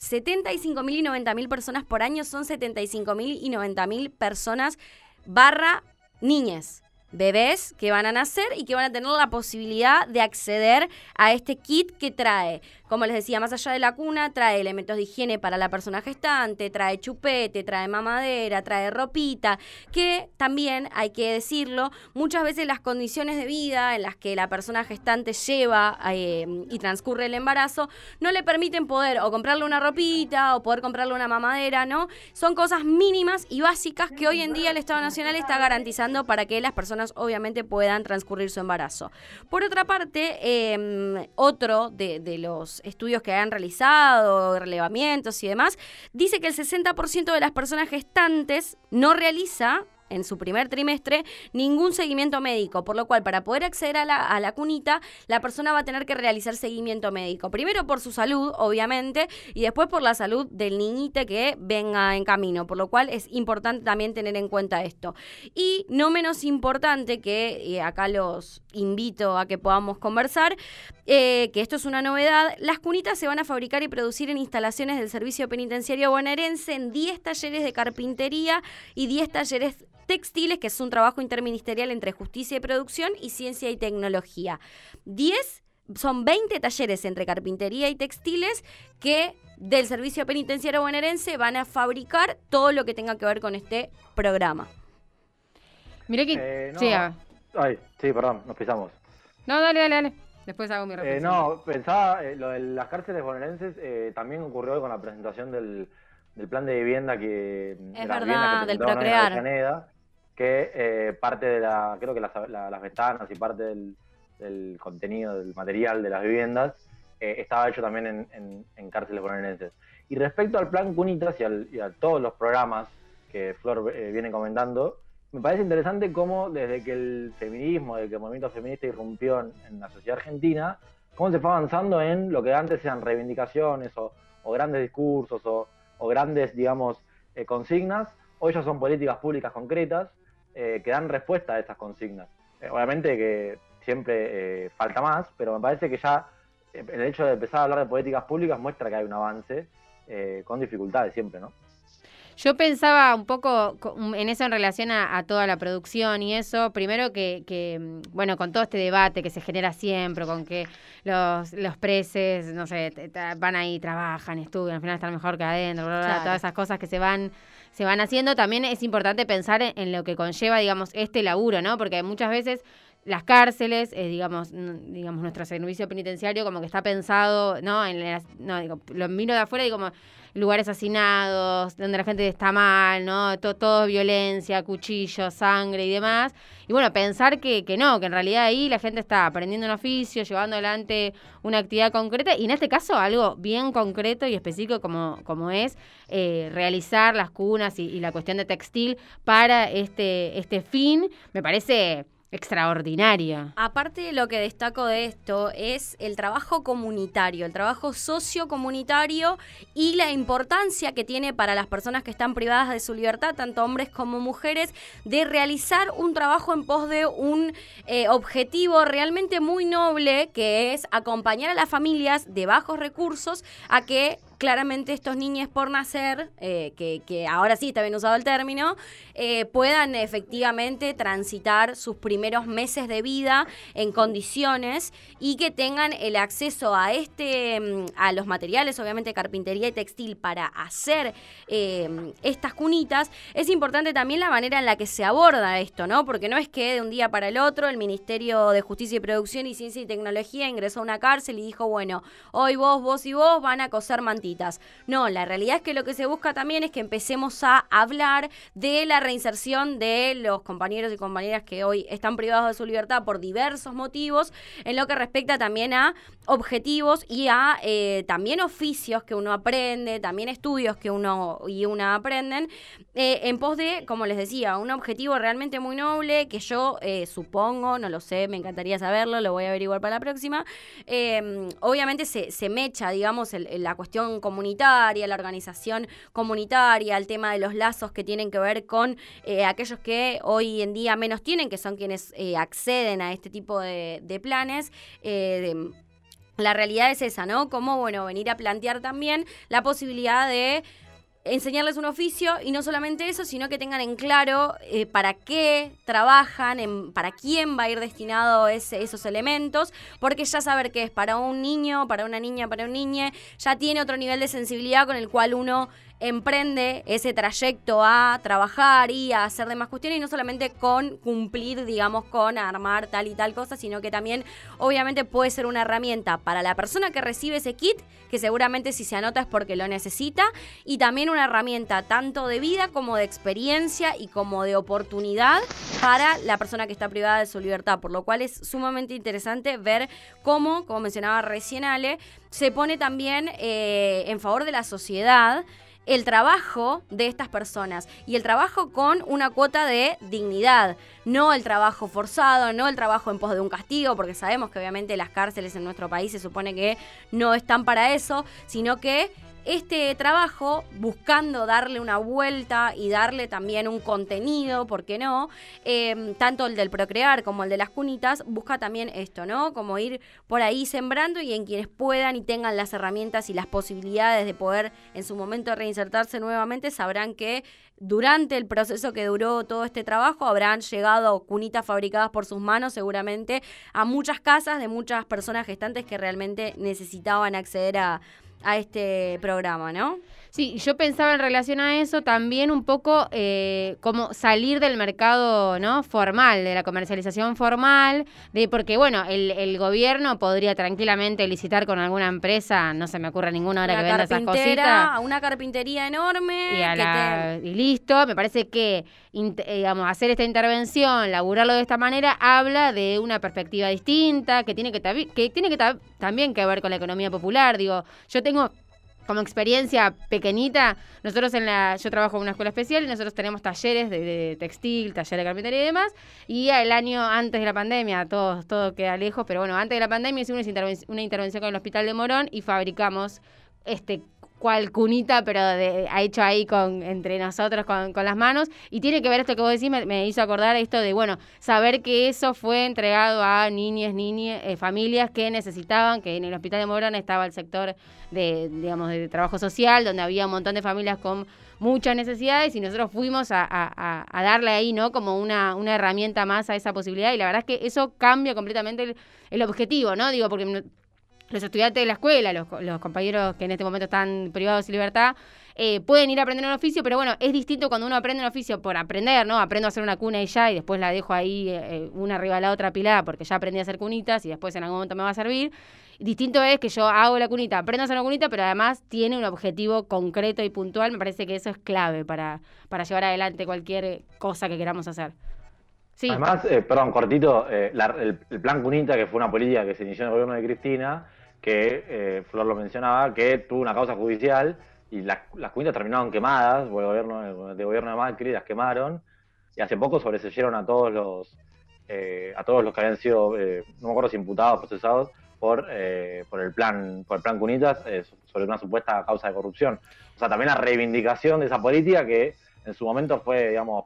75.000 y 90.000 personas por año son 75.000 y 90.000 personas barra niñas, bebés que van a nacer y que van a tener la posibilidad de acceder a este kit que trae, como les decía, más allá de la cuna, trae elementos de higiene para la persona gestante, trae chupete, trae mamadera, trae ropita, que también hay que decirlo, muchas veces las condiciones de vida en las que la persona gestante lleva eh, y transcurre el embarazo no le permiten poder o comprarle una ropita o poder comprarle una mamadera, ¿no? Son cosas mínimas y básicas que hoy en día el Estado Nacional está garantizando para que las personas obviamente puedan transcurrir su embarazo. Por otra parte, eh, otro de, de los estudios que han realizado, relevamientos y demás, dice que el 60% de las personas gestantes no realiza en su primer trimestre ningún seguimiento médico, por lo cual para poder acceder a la, a la cunita, la persona va a tener que realizar seguimiento médico. Primero por su salud, obviamente, y después por la salud del niñite que venga en camino, por lo cual es importante también tener en cuenta esto. Y no menos importante, que eh, acá los invito a que podamos conversar, eh, que esto es una novedad, las cunitas se van a fabricar y producir en instalaciones del Servicio Penitenciario Bonaerense en 10 talleres de carpintería y 10 talleres textiles, que es un trabajo interministerial entre justicia y producción y ciencia y tecnología. 10 son 20 talleres entre carpintería y textiles que del Servicio Penitenciario Bonaerense van a fabricar todo lo que tenga que ver con este programa. Mirá que... Eh, no. Sí, ah. Ay, sí, perdón, nos pisamos. No, dale, dale, dale. Después hago mi Eh, reflexión. no, pensaba, eh, lo de las cárceles bonaerenses eh, también ocurrió hoy con la presentación del, del plan de vivienda que... de Es las verdad, viviendas que del Procrear. Que eh, parte de la, creo que las, la- ventanas y parte del, del contenido, del material de las viviendas, eh, estaba hecho también en, en- cárceles bonaerenses. Y respecto al plan Cunitas y, al- a todos los programas que Flor eh, viene comentando, me parece interesante cómo desde que el feminismo, desde que el movimiento feminista irrumpió en, la sociedad argentina, cómo se fue avanzando en lo que antes eran reivindicaciones o, grandes discursos o, o grandes, digamos, consignas, hoy ya son políticas públicas concretas eh, que dan respuesta a esas consignas. Eh, obviamente que siempre eh, falta más, pero me parece que ya eh, el hecho de empezar a hablar de políticas públicas muestra que hay un avance eh, con dificultades siempre, ¿no? Yo pensaba un poco co- en eso en relación a, a toda la producción y eso. Primero que, que, mm, bueno, con todo este debate que se genera siempre, con que los, los preses, no sé, van ahí, trabajan, estudian, al final están mejor que adentro, bla, bla, bla, Claro. todas esas cosas que se van se van haciendo, también es importante pensar en, lo que conlleva, digamos, este laburo, ¿no? Porque muchas veces las cárceles, eh, digamos, digamos, nuestro servicio penitenciario como que está pensado, ¿no? En las- no, digo, lo miro de afuera y como lugares hacinados, donde la gente está mal, ¿no? To- todo violencia, cuchillos, sangre y demás. Y bueno, pensar que, que no, que en realidad ahí la gente está aprendiendo un oficio, llevando adelante una actividad concreta y en este caso algo bien concreto y específico como, como es eh, realizar las cunas y, y la cuestión de textil para este, este fin, me parece extraordinario. Aparte lo que destaco de esto es el trabajo comunitario, el trabajo sociocomunitario y la importancia que tiene para las personas que están privadas de su libertad, tanto hombres como mujeres, de realizar un trabajo en pos de un eh, objetivo realmente muy noble, que es acompañar a las familias de bajos recursos a que claramente estos niños por nacer, eh, que, que ahora sí está bien usado el término, eh, puedan efectivamente transitar sus primeros meses de vida en condiciones y que tengan el acceso a este, mm, a los materiales, obviamente carpintería y textil para hacer eh, estas cunitas. Es importante también la manera en la que se aborda esto, ¿no? Porque no es que de un día para el otro el Ministerio de Justicia y Producción y Ciencia y Tecnología ingresó a una cárcel y dijo, bueno, hoy vos, vos y vos van a coser No, la realidad es que lo que se busca también es que empecemos a hablar de la reinserción de los compañeros y compañeras que hoy están privados de su libertad por diversos motivos, en lo que respecta también a objetivos y a eh, también oficios que uno aprende, también estudios que uno y una aprenden, eh, en pos de, como les decía, un objetivo realmente muy noble que yo eh, supongo, no lo sé, me encantaría saberlo, lo voy a averiguar para la próxima. Obviamente se, se mecha, digamos, la cuestión comunitaria, la organización comunitaria, el tema de los lazos que tienen que ver con eh, aquellos que hoy en día menos tienen, que son quienes eh, acceden a este tipo de, planes. eh, la realidad es esa, ¿no? Como, bueno, venir a plantear también la posibilidad de enseñarles un oficio y no solamente eso, sino que tengan en claro eh, para qué trabajan, en- para quién va a ir destinado ese- esos elementos, porque ya saber que es para un niño, para una niña, para un niño, ya tiene otro nivel de sensibilidad con el cual uno emprende ese trayecto a trabajar y a hacer demás cuestiones y no solamente con cumplir, digamos, con armar tal y tal cosa, sino que también obviamente puede ser una herramienta para la persona que recibe ese kit, que seguramente si se anota es porque lo necesita, y también una herramienta tanto de vida como de experiencia y como de oportunidad para la persona que está privada de su libertad, por lo cual es sumamente interesante ver cómo, como mencionaba recién Ale, se pone también eh, en favor de la sociedad el trabajo de estas personas y el trabajo con una cuota de dignidad, no el trabajo forzado, no el trabajo en pos de un castigo, porque sabemos que obviamente las cárceles en nuestro país se supone que no están para eso, sino que este trabajo, buscando darle una vuelta y darle también un contenido, ¿por qué no? Eh, tanto el del procrear como el de las cunitas, busca también esto, ¿no? Como ir por ahí sembrando y en quienes puedan y tengan las herramientas y las posibilidades de poder en su momento reinsertarse nuevamente, sabrán que durante el proceso que duró todo este trabajo habrán llegado cunitas fabricadas por sus manos seguramente a muchas casas de muchas personas gestantes que realmente necesitaban acceder a, a este programa, ¿no? Sí, yo pensaba en relación a eso también un poco eh, como salir del mercado no formal, de la comercialización formal, de porque bueno, el, el gobierno podría tranquilamente licitar con alguna empresa, no se me ocurre ninguna hora Una que venda esas cositas. a una carpintería enorme Y, a que la- te- y listo, me parece que eh, digamos, hacer esta intervención, laburarlo de esta manera, habla de una perspectiva distinta, que tiene que, que, tiene que ta- también que ver con la economía popular. Digo, yo tengo como experiencia pequeñita, nosotros en la, yo trabajo en una escuela especial y nosotros tenemos talleres de, de textil, talleres de carpintería y demás, y el año antes de la pandemia, todo, todo queda lejos, pero bueno, antes de la pandemia hicimos una intervención con el Hospital de Morón y fabricamos este cual cunita, pero de, ha hecho ahí con entre nosotros con, con las manos. Y tiene que ver esto que vos decís, me, hizo acordar esto de, bueno, saber que eso fue entregado a niñas, niñas, eh, familias que necesitaban, que en el Hospital de Morón estaba el sector de, digamos, de trabajo social, donde había un montón de familias con muchas necesidades y nosotros fuimos a, darle ahí, ¿no? Como una, una herramienta más a esa posibilidad y la verdad es que eso cambia completamente el, el objetivo, ¿no? Digo, porque los estudiantes de la escuela, los, los compañeros que en este momento están privados de libertad, eh, pueden ir a aprender un oficio, pero bueno, es distinto cuando uno aprende un oficio por aprender, ¿no? Aprendo a hacer una cuna y ya, y después la dejo ahí eh, una arriba de la otra apilada porque ya aprendí a hacer cunitas y después en algún momento me va a servir. Distinto es que yo hago la cunita, aprendo a hacer una cunita, pero además tiene un objetivo concreto y puntual. Me parece que eso es clave para, para llevar adelante cualquier cosa que queramos hacer. Sí. Además, eh, perdón, cortito, eh, la- el, el plan Cunita, que fue una política que se inició en el gobierno de Cristina, que eh, Flor lo mencionaba, que tuvo una causa judicial y las, las terminaron quemadas, por el gobierno, de gobierno de Macri las quemaron, y hace poco sobreseyeron a todos los eh, a todos los que habían sido, eh, no me acuerdo si imputados, procesados, por, eh, por el plan por el plan Cunitas, eh, sobre una supuesta causa de corrupción. O sea, también la reivindicación de esa política que en su momento fue, digamos,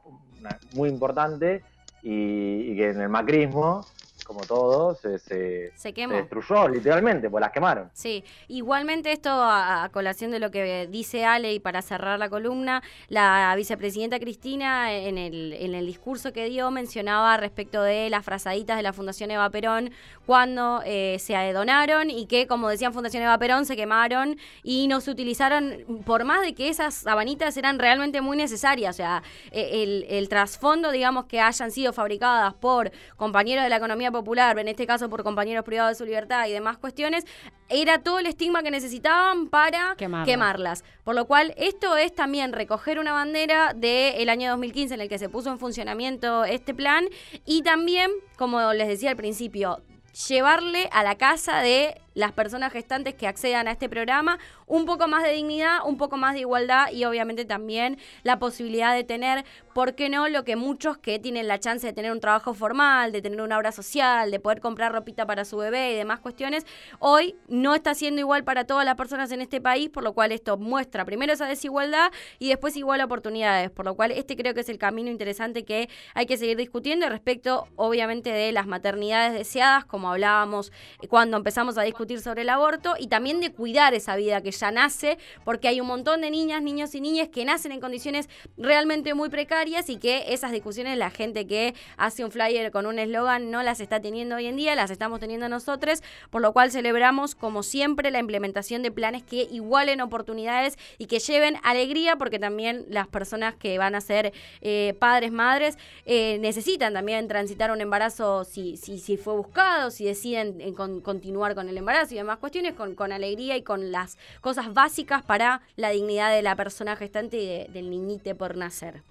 muy importante y que en el macrismo, como todo, se, se, Se quemó. destruyó literalmente, pues las quemaron. Sí, igualmente esto a, a colación de lo que dice Ale y para cerrar la columna, la vicepresidenta Cristina en el, en el discurso que dio mencionaba respecto de las frazaditas de la Fundación Eva Perón cuando eh, se donaron y que, como decían Fundación Eva Perón, se quemaron y no se utilizaron, por más de que esas sabanitas eran realmente muy necesarias, o sea, eh, el, el trasfondo, digamos, que hayan sido fabricadas por compañeros de la economía popular, en este caso por compañeros privados de su libertad y demás cuestiones, era todo el estigma que necesitaban para Quemarlas. quemarlas. Por lo cual, esto es también recoger una bandera del año 2015 en el que se puso en funcionamiento este plan y también, como les decía al principio, llevarle a la casa de las personas gestantes que accedan a este programa un poco más de dignidad, un poco más de igualdad y obviamente también la posibilidad de tener, ¿por qué no?, lo que muchos que tienen la chance de tener un trabajo formal, de tener una obra social, de poder comprar ropita para su bebé y demás cuestiones, hoy no está siendo igual para todas las personas en este país, por lo cual esto muestra primero esa desigualdad y después igual oportunidades, por lo cual este creo que es el camino interesante que hay que seguir discutiendo respecto, obviamente, de las maternidades deseadas, como hablábamos eh, cuando empezamos a discutir sobre el aborto, y también de cuidar esa vida que ya nace, porque hay un montón de niñas, niños y niñas que nacen en condiciones realmente muy precarias y que esas discusiones la gente que hace un flyer con un eslogan no las está teniendo hoy en día, las estamos teniendo nosotros, por lo cual celebramos como siempre la implementación de planes que igualen oportunidades y que lleven alegría, porque también las personas que van a ser eh, padres, madres, eh, necesitan también transitar un embarazo si, si, si fue buscado, si deciden eh, con- continuar con el embarazo y demás cuestiones, con, con alegría y con las cosas básicas para la dignidad de la persona gestante y de- del niñite por nacer.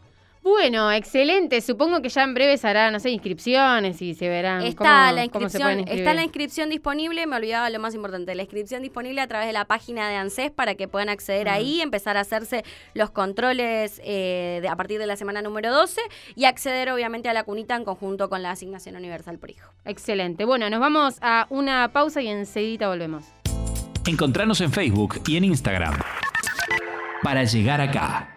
Bueno, excelente. Supongo que ya en breve se hará, no sé, inscripciones y se verán Está cómo, la cómo se pueden inscripción, inscribir. está la inscripción disponible, me olvidaba lo más importante, la inscripción disponible a través de la página de ANSES para que puedan acceder ahí, empezar a hacerse los controles eh, de- a partir de la semana número 12 y acceder obviamente a la cunita en conjunto con la asignación universal por hijo. Excelente. Bueno, nos vamos a una pausa y enseguida volvemos. Encontranos en Facebook y en Instagram. Para llegar acá.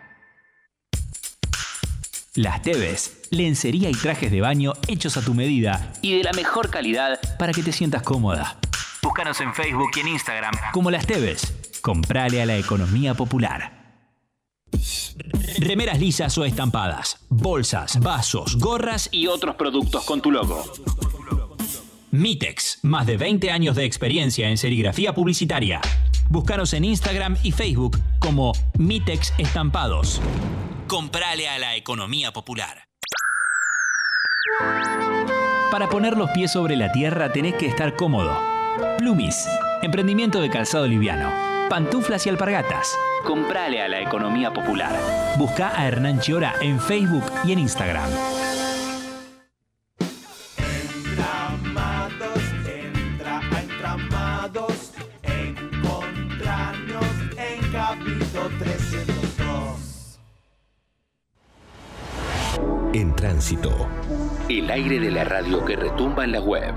Las Teves, lencería y trajes de baño hechos a tu medida y de la mejor calidad para que te sientas cómoda. Búscanos en Facebook y en Instagram como Las Teves. Comprale a la economía popular. Remeras lisas o estampadas, bolsas, vasos, gorras y otros productos con tu logo. Mitex, más de 20 años de experiencia en serigrafía publicitaria. Búscanos en Instagram y Facebook como Mitex Estampados. Comprale a la economía popular. Para poner los pies sobre la tierra tenés que estar cómodo. Plumis, emprendimiento de calzado liviano. Pantuflas y alpargatas. Comprale a la economía popular. Busca a Hernán Chiora en Facebook y en Instagram. En tránsito. El aire de la radio que retumba en la web.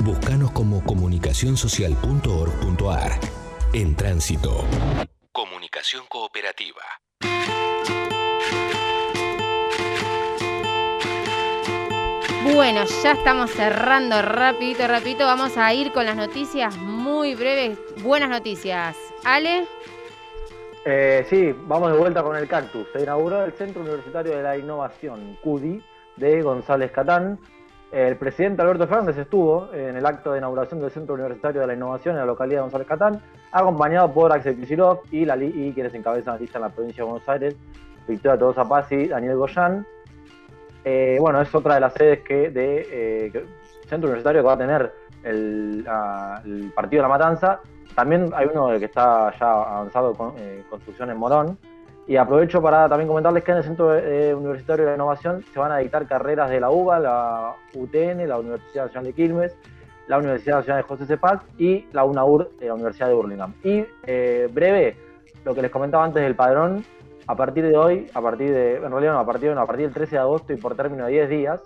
Búscanos como comunicacionsocial.org.ar. En tránsito. Comunicación cooperativa. Bueno, ya estamos cerrando rapidito, rapidito. Vamos a ir con las noticias muy breves. Buenas noticias. Ale, Eh, sí, vamos de vuelta con el cactus. Se inauguró el Centro Universitario de la Innovación, CUDI, de González Catán. El presidente Alberto Fernández estuvo en el acto de inauguración del Centro Universitario de la Innovación en la localidad de González Catán, acompañado por Axel Kicillof y, la, y quienes encabezan la lista en la provincia de Buenos Aires, Victoria Tolosa Paz y Daniel Goyán. Eh, bueno, es otra de las sedes que de eh, centro universitario que va a tener el, el partido de la Matanza. También hay uno que está ya avanzado con eh, construcción en Morón. Y aprovecho para también comentarles que en el Centro eh, Universitario de la Innovación se van a dictar carreras de la UBA, la UTN, la Universidad Nacional de Quilmes, la Universidad Nacional de José Cepaz y la UNAUR, de la Universidad de Burlingame. Y eh, breve, lo que les comentaba antes del padrón, a partir de hoy, a partir de, en realidad no, a partir, no, a partir del 13 de agosto y por término de 10 días,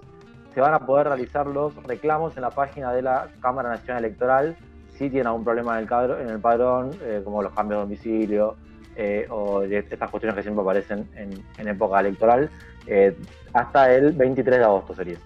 se van a poder realizar los reclamos en la página de la Cámara Nacional Electoral si tienen algún problema en el, cadro- en el padrón, eh, como los cambios de domicilio eh, o estas cuestiones que siempre aparecen en, en época electoral, eh, hasta el 23 de agosto sería.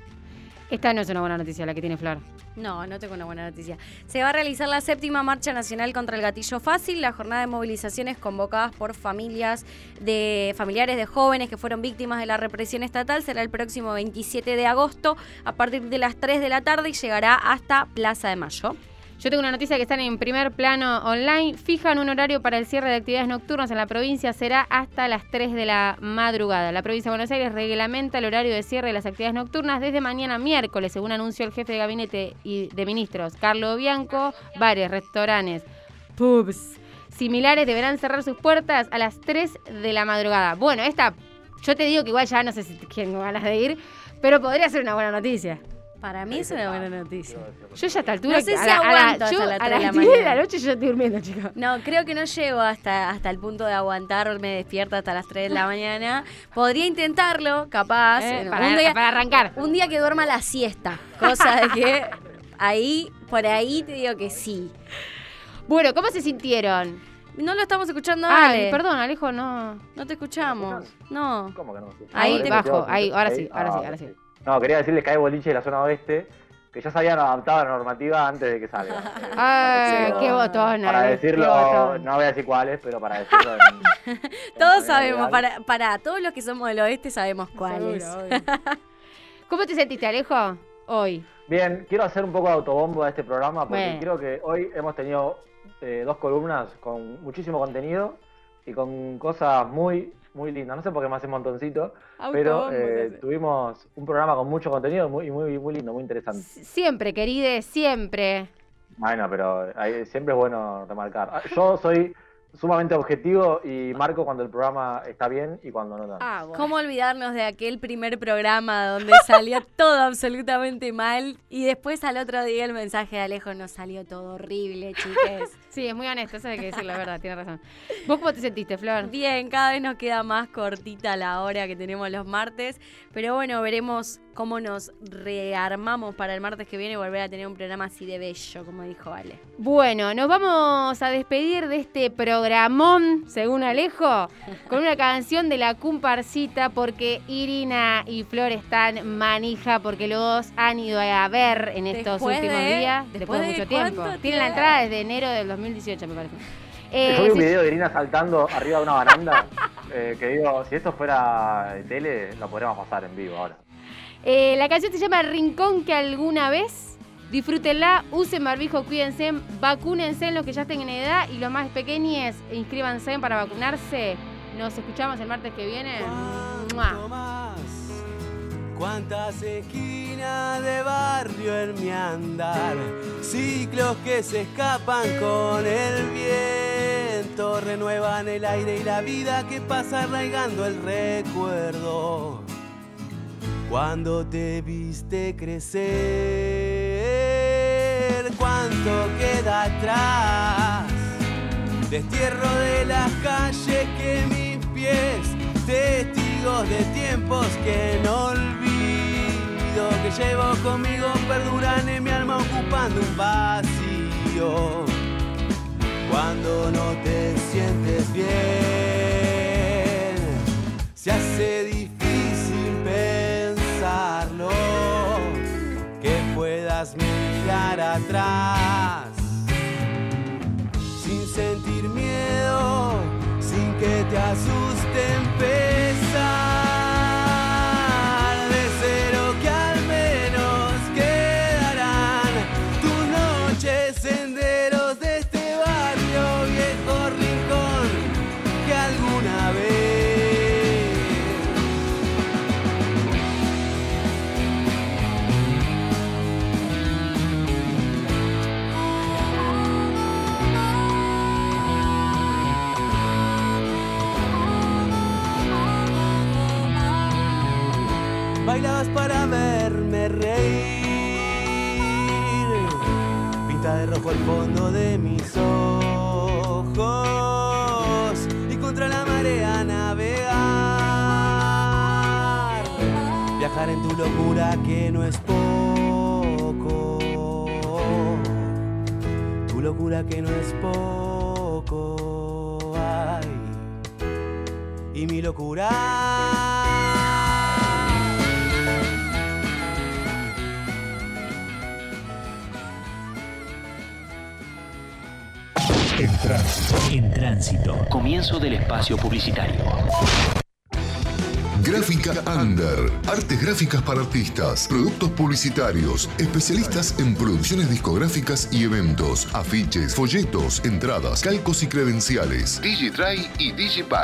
Esta no es una buena noticia la que tiene Flor. No, no tengo una buena noticia. Se va a realizar la séptima marcha nacional contra el gatillo fácil, la jornada de movilizaciones convocadas por familias de familiares de jóvenes que fueron víctimas de la represión estatal será el próximo 27 de agosto a partir de las 3 de la tarde y llegará hasta Plaza de Mayo. Yo tengo una noticia que están en primer plano online. Fijan un horario para el cierre de actividades nocturnas en la provincia. Será hasta las 3 de la madrugada. La provincia de Buenos Aires reglamenta el horario de cierre de las actividades nocturnas desde mañana miércoles, según anunció el jefe de gabinete y de ministros, Carlo Bianco. Bares, restaurantes, pubs similares deberán cerrar sus puertas a las 3 de la madrugada. Bueno, esta, yo te digo que igual ya no sé si tengo ganas de ir, pero podría ser una buena noticia. Para mí es una buena noticia. Yo ya a esta altura, No sé a si la- a la- aguanto yo hasta las a 3 de la las 10 de la mañana. noche yo estoy durmiendo, chicos. No, creo que no llego hasta, hasta el punto de aguantarme despierta hasta las 3 de la mañana. Podría intentarlo, capaz. Eh, en para- para arrancar. Un día que duerma la siesta. Cosa de que ahí, por ahí te digo que sí. Bueno, ¿cómo se sintieron? No lo estamos escuchando, Ale. perdón, Alejo, no. No te escuchamos. No. ¿Cómo que no? Ahí, Ahora bajo, ahí, ahora sí, ahí, ahora sí, ah, ahora sí. No, quería decirles que hay boliche de la zona oeste que ya se habían adaptado a la normativa antes de que salga. Ay, decirlo- qué botón, Para decirlo, botón. no voy a decir cuáles, pero para decirlo en- Todos sabemos, para todos los que somos del oeste sabemos cuáles. ¿Cómo te sentiste, Alejo? Hoy. Bien, quiero hacer un poco de autobombo a este programa porque Bueno. creo que hoy hemos tenido eh, dos columnas con muchísimo contenido y con cosas muy, muy lindas. No sé por qué me hace montoncito, pero Autobombo se eh, tuvimos un programa con mucho contenido muy, y muy, muy lindo, muy interesante. Siempre, queride, siempre. Bueno, pero ahí siempre es bueno remarcar. Ah, Yo soy sumamente objetivo y marco cuando el programa está bien y cuando no tanto. Ah, ¿Cómo olvidarnos de aquel primer programa donde salió todo absolutamente mal y después al otro día el mensaje de Alejo nos salió todo horrible, chiques? Sí, es muy honesto, eso hay que decir la verdad, tiene razón. ¿Vos cómo te sentiste, Flor? Bien, cada vez nos queda más cortita la hora que tenemos los martes, pero bueno, veremos cómo nos rearmamos para el martes que viene y volver a tener un programa así de bello, como dijo Ale. Bueno, nos vamos a despedir de este programón, según Alejo, con una canción de la Cumparcita, porque Irina y Flor están manija, porque los han ido a ver en estos Después últimos de- días, después después de mucho tiempo. Tienen la entrada desde enero del 2018, me parece. Eh, Yo vi un se- video de Irina saltando arriba de una baranda eh, que digo, si esto fuera de tele, lo podríamos pasar en vivo ahora. Eh, la canción se llama Rincón que alguna vez. Disfrútenla, usen barbijo, cuídense, vacúnense los que ya estén en edad y los más pequeños, inscríbanse para vacunarse. Nos escuchamos el martes que viene. ¡Mua! Cuántas esquinas de barrio en mi andar, ciclos que se escapan con el viento, renuevan el aire y la vida que pasa arraigando el recuerdo. Cuando te viste crecer, cuánto queda atrás, destierro de las calles que mis pies, testigos de tiempos que no olvido, que llevo conmigo, perduran en mi alma ocupando un vacío. Cuando no te sientes bien, se hace difícil pensarlo, que puedas mirar atrás sin sentir miedo, sin que te asuste rojo el fondo de mis ojos. Y contra la marea navegar. Viajar en tu locura que no es poco. Tu locura que no es poco. Ay. Y mi locura tránsito. En tránsito. Comienzo del espacio publicitario. Gráfica Under. Artes gráficas para artistas. Productos publicitarios. Especialistas en producciones discográficas y eventos. Afiches, folletos, entradas, calcos y credenciales. Digidry y Digipack.